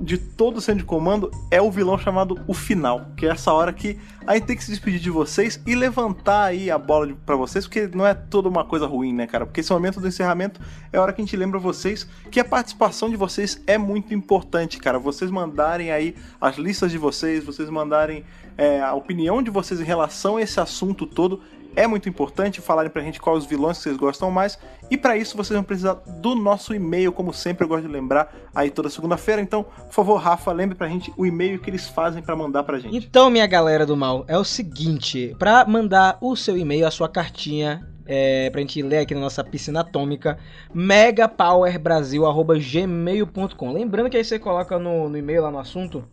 de todo o centro de comando, é o vilão chamado o final. Que é essa hora que a gente tem que se despedir de vocês e levantar aí a bola pra vocês, porque não é toda uma coisa ruim, né, cara? Porque esse momento do encerramento é a hora que a gente lembra vocês que a participação de vocês é muito importante, cara. Vocês mandarem aí as listas de vocês, vocês mandarem é, a opinião de vocês em relação a esse assunto todo. É muito importante falarem pra gente quais os vilões que vocês gostam mais. E pra isso vocês vão precisar do nosso e-mail, como sempre eu gosto de lembrar aí toda segunda-feira. Então, por favor, Rafa, lembre pra gente o e-mail que eles fazem pra mandar pra gente. Então, minha galera do mal, é o seguinte: pra mandar o seu e-mail, a sua cartinha, é, pra gente ler aqui na nossa piscina atômica, megapowerbrasil.gmail.com. Lembrando que aí você coloca no, no e-mail lá no assunto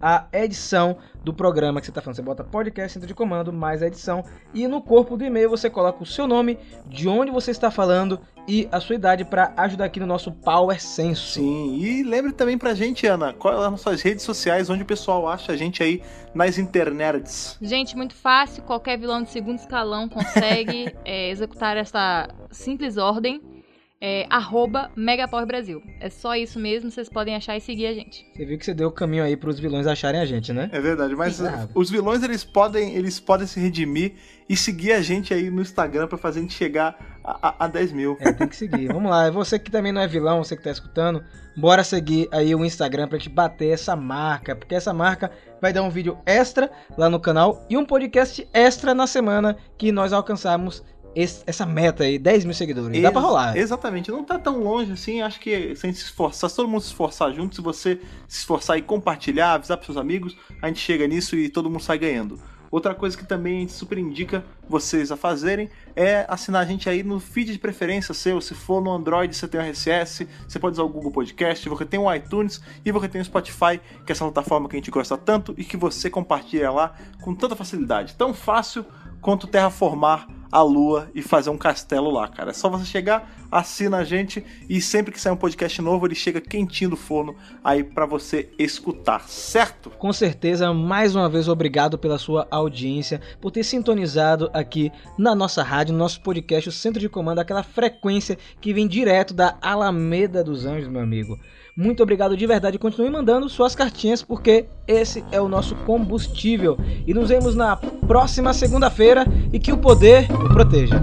a edição do programa que você tá falando. Você bota podcast, centro de comando, mais a edição. E no corpo do e-mail você coloca o seu nome, de onde você está falando e a sua idade pra ajudar aqui no nosso Power Senso. Sim, e lembre também pra gente, Ana, quais são as nossas redes sociais, onde o pessoal acha a gente aí nas internets. Gente, muito fácil. Qualquer vilão de segundo escalão consegue é, executar essa simples ordem. É, arroba Megapower Brasil. É só isso mesmo, vocês podem achar e seguir a gente. Você viu que você deu o caminho aí pros vilões acharem a gente, né? É verdade, mas claro. os vilões eles podem, eles podem se redimir e seguir a gente aí no Instagram pra fazer a gente chegar a, a, a 10 mil. É, tem que seguir. Vamos lá. E Você que também não é vilão, você que tá escutando, bora seguir aí o Instagram pra gente bater essa marca. Porque essa marca vai dar um vídeo extra lá no canal e um podcast extra na semana que nós alcançarmos esse- essa meta aí, 10 mil seguidores. Dá pra Ex- rolar. Exatamente, não tá tão longe assim. Acho que se a gente se esforçar, se todo mundo se esforçar junto, se você se esforçar e compartilhar, avisar pros seus amigos, a gente chega nisso e todo mundo sai ganhando. Outra coisa que também a gente super indica vocês a fazerem é assinar a gente aí no feed de preferência seu. Se for no Android, você tem o RSS, você pode usar o Google Podcast, você tem o iTunes e você tem o Spotify, que é essa plataforma que a gente gosta tanto e que você compartilha lá com tanta facilidade. Tão fácil quanto terraformar a lua e fazer um castelo lá, cara. É só você chegar, assina a gente e sempre que sair um podcast novo, ele chega quentinho do forno aí pra você escutar, certo? Com certeza, mais uma vez, obrigado pela sua audiência, por ter sintonizado aqui na nossa rádio, no nosso podcast, o Centro de Comando, aquela frequência que vem direto da Alameda dos Anjos, meu amigo. Muito obrigado de verdade. Continue mandando suas cartinhas, porque esse é o nosso combustível. E nos vemos na próxima segunda-feira e que o poder o proteja.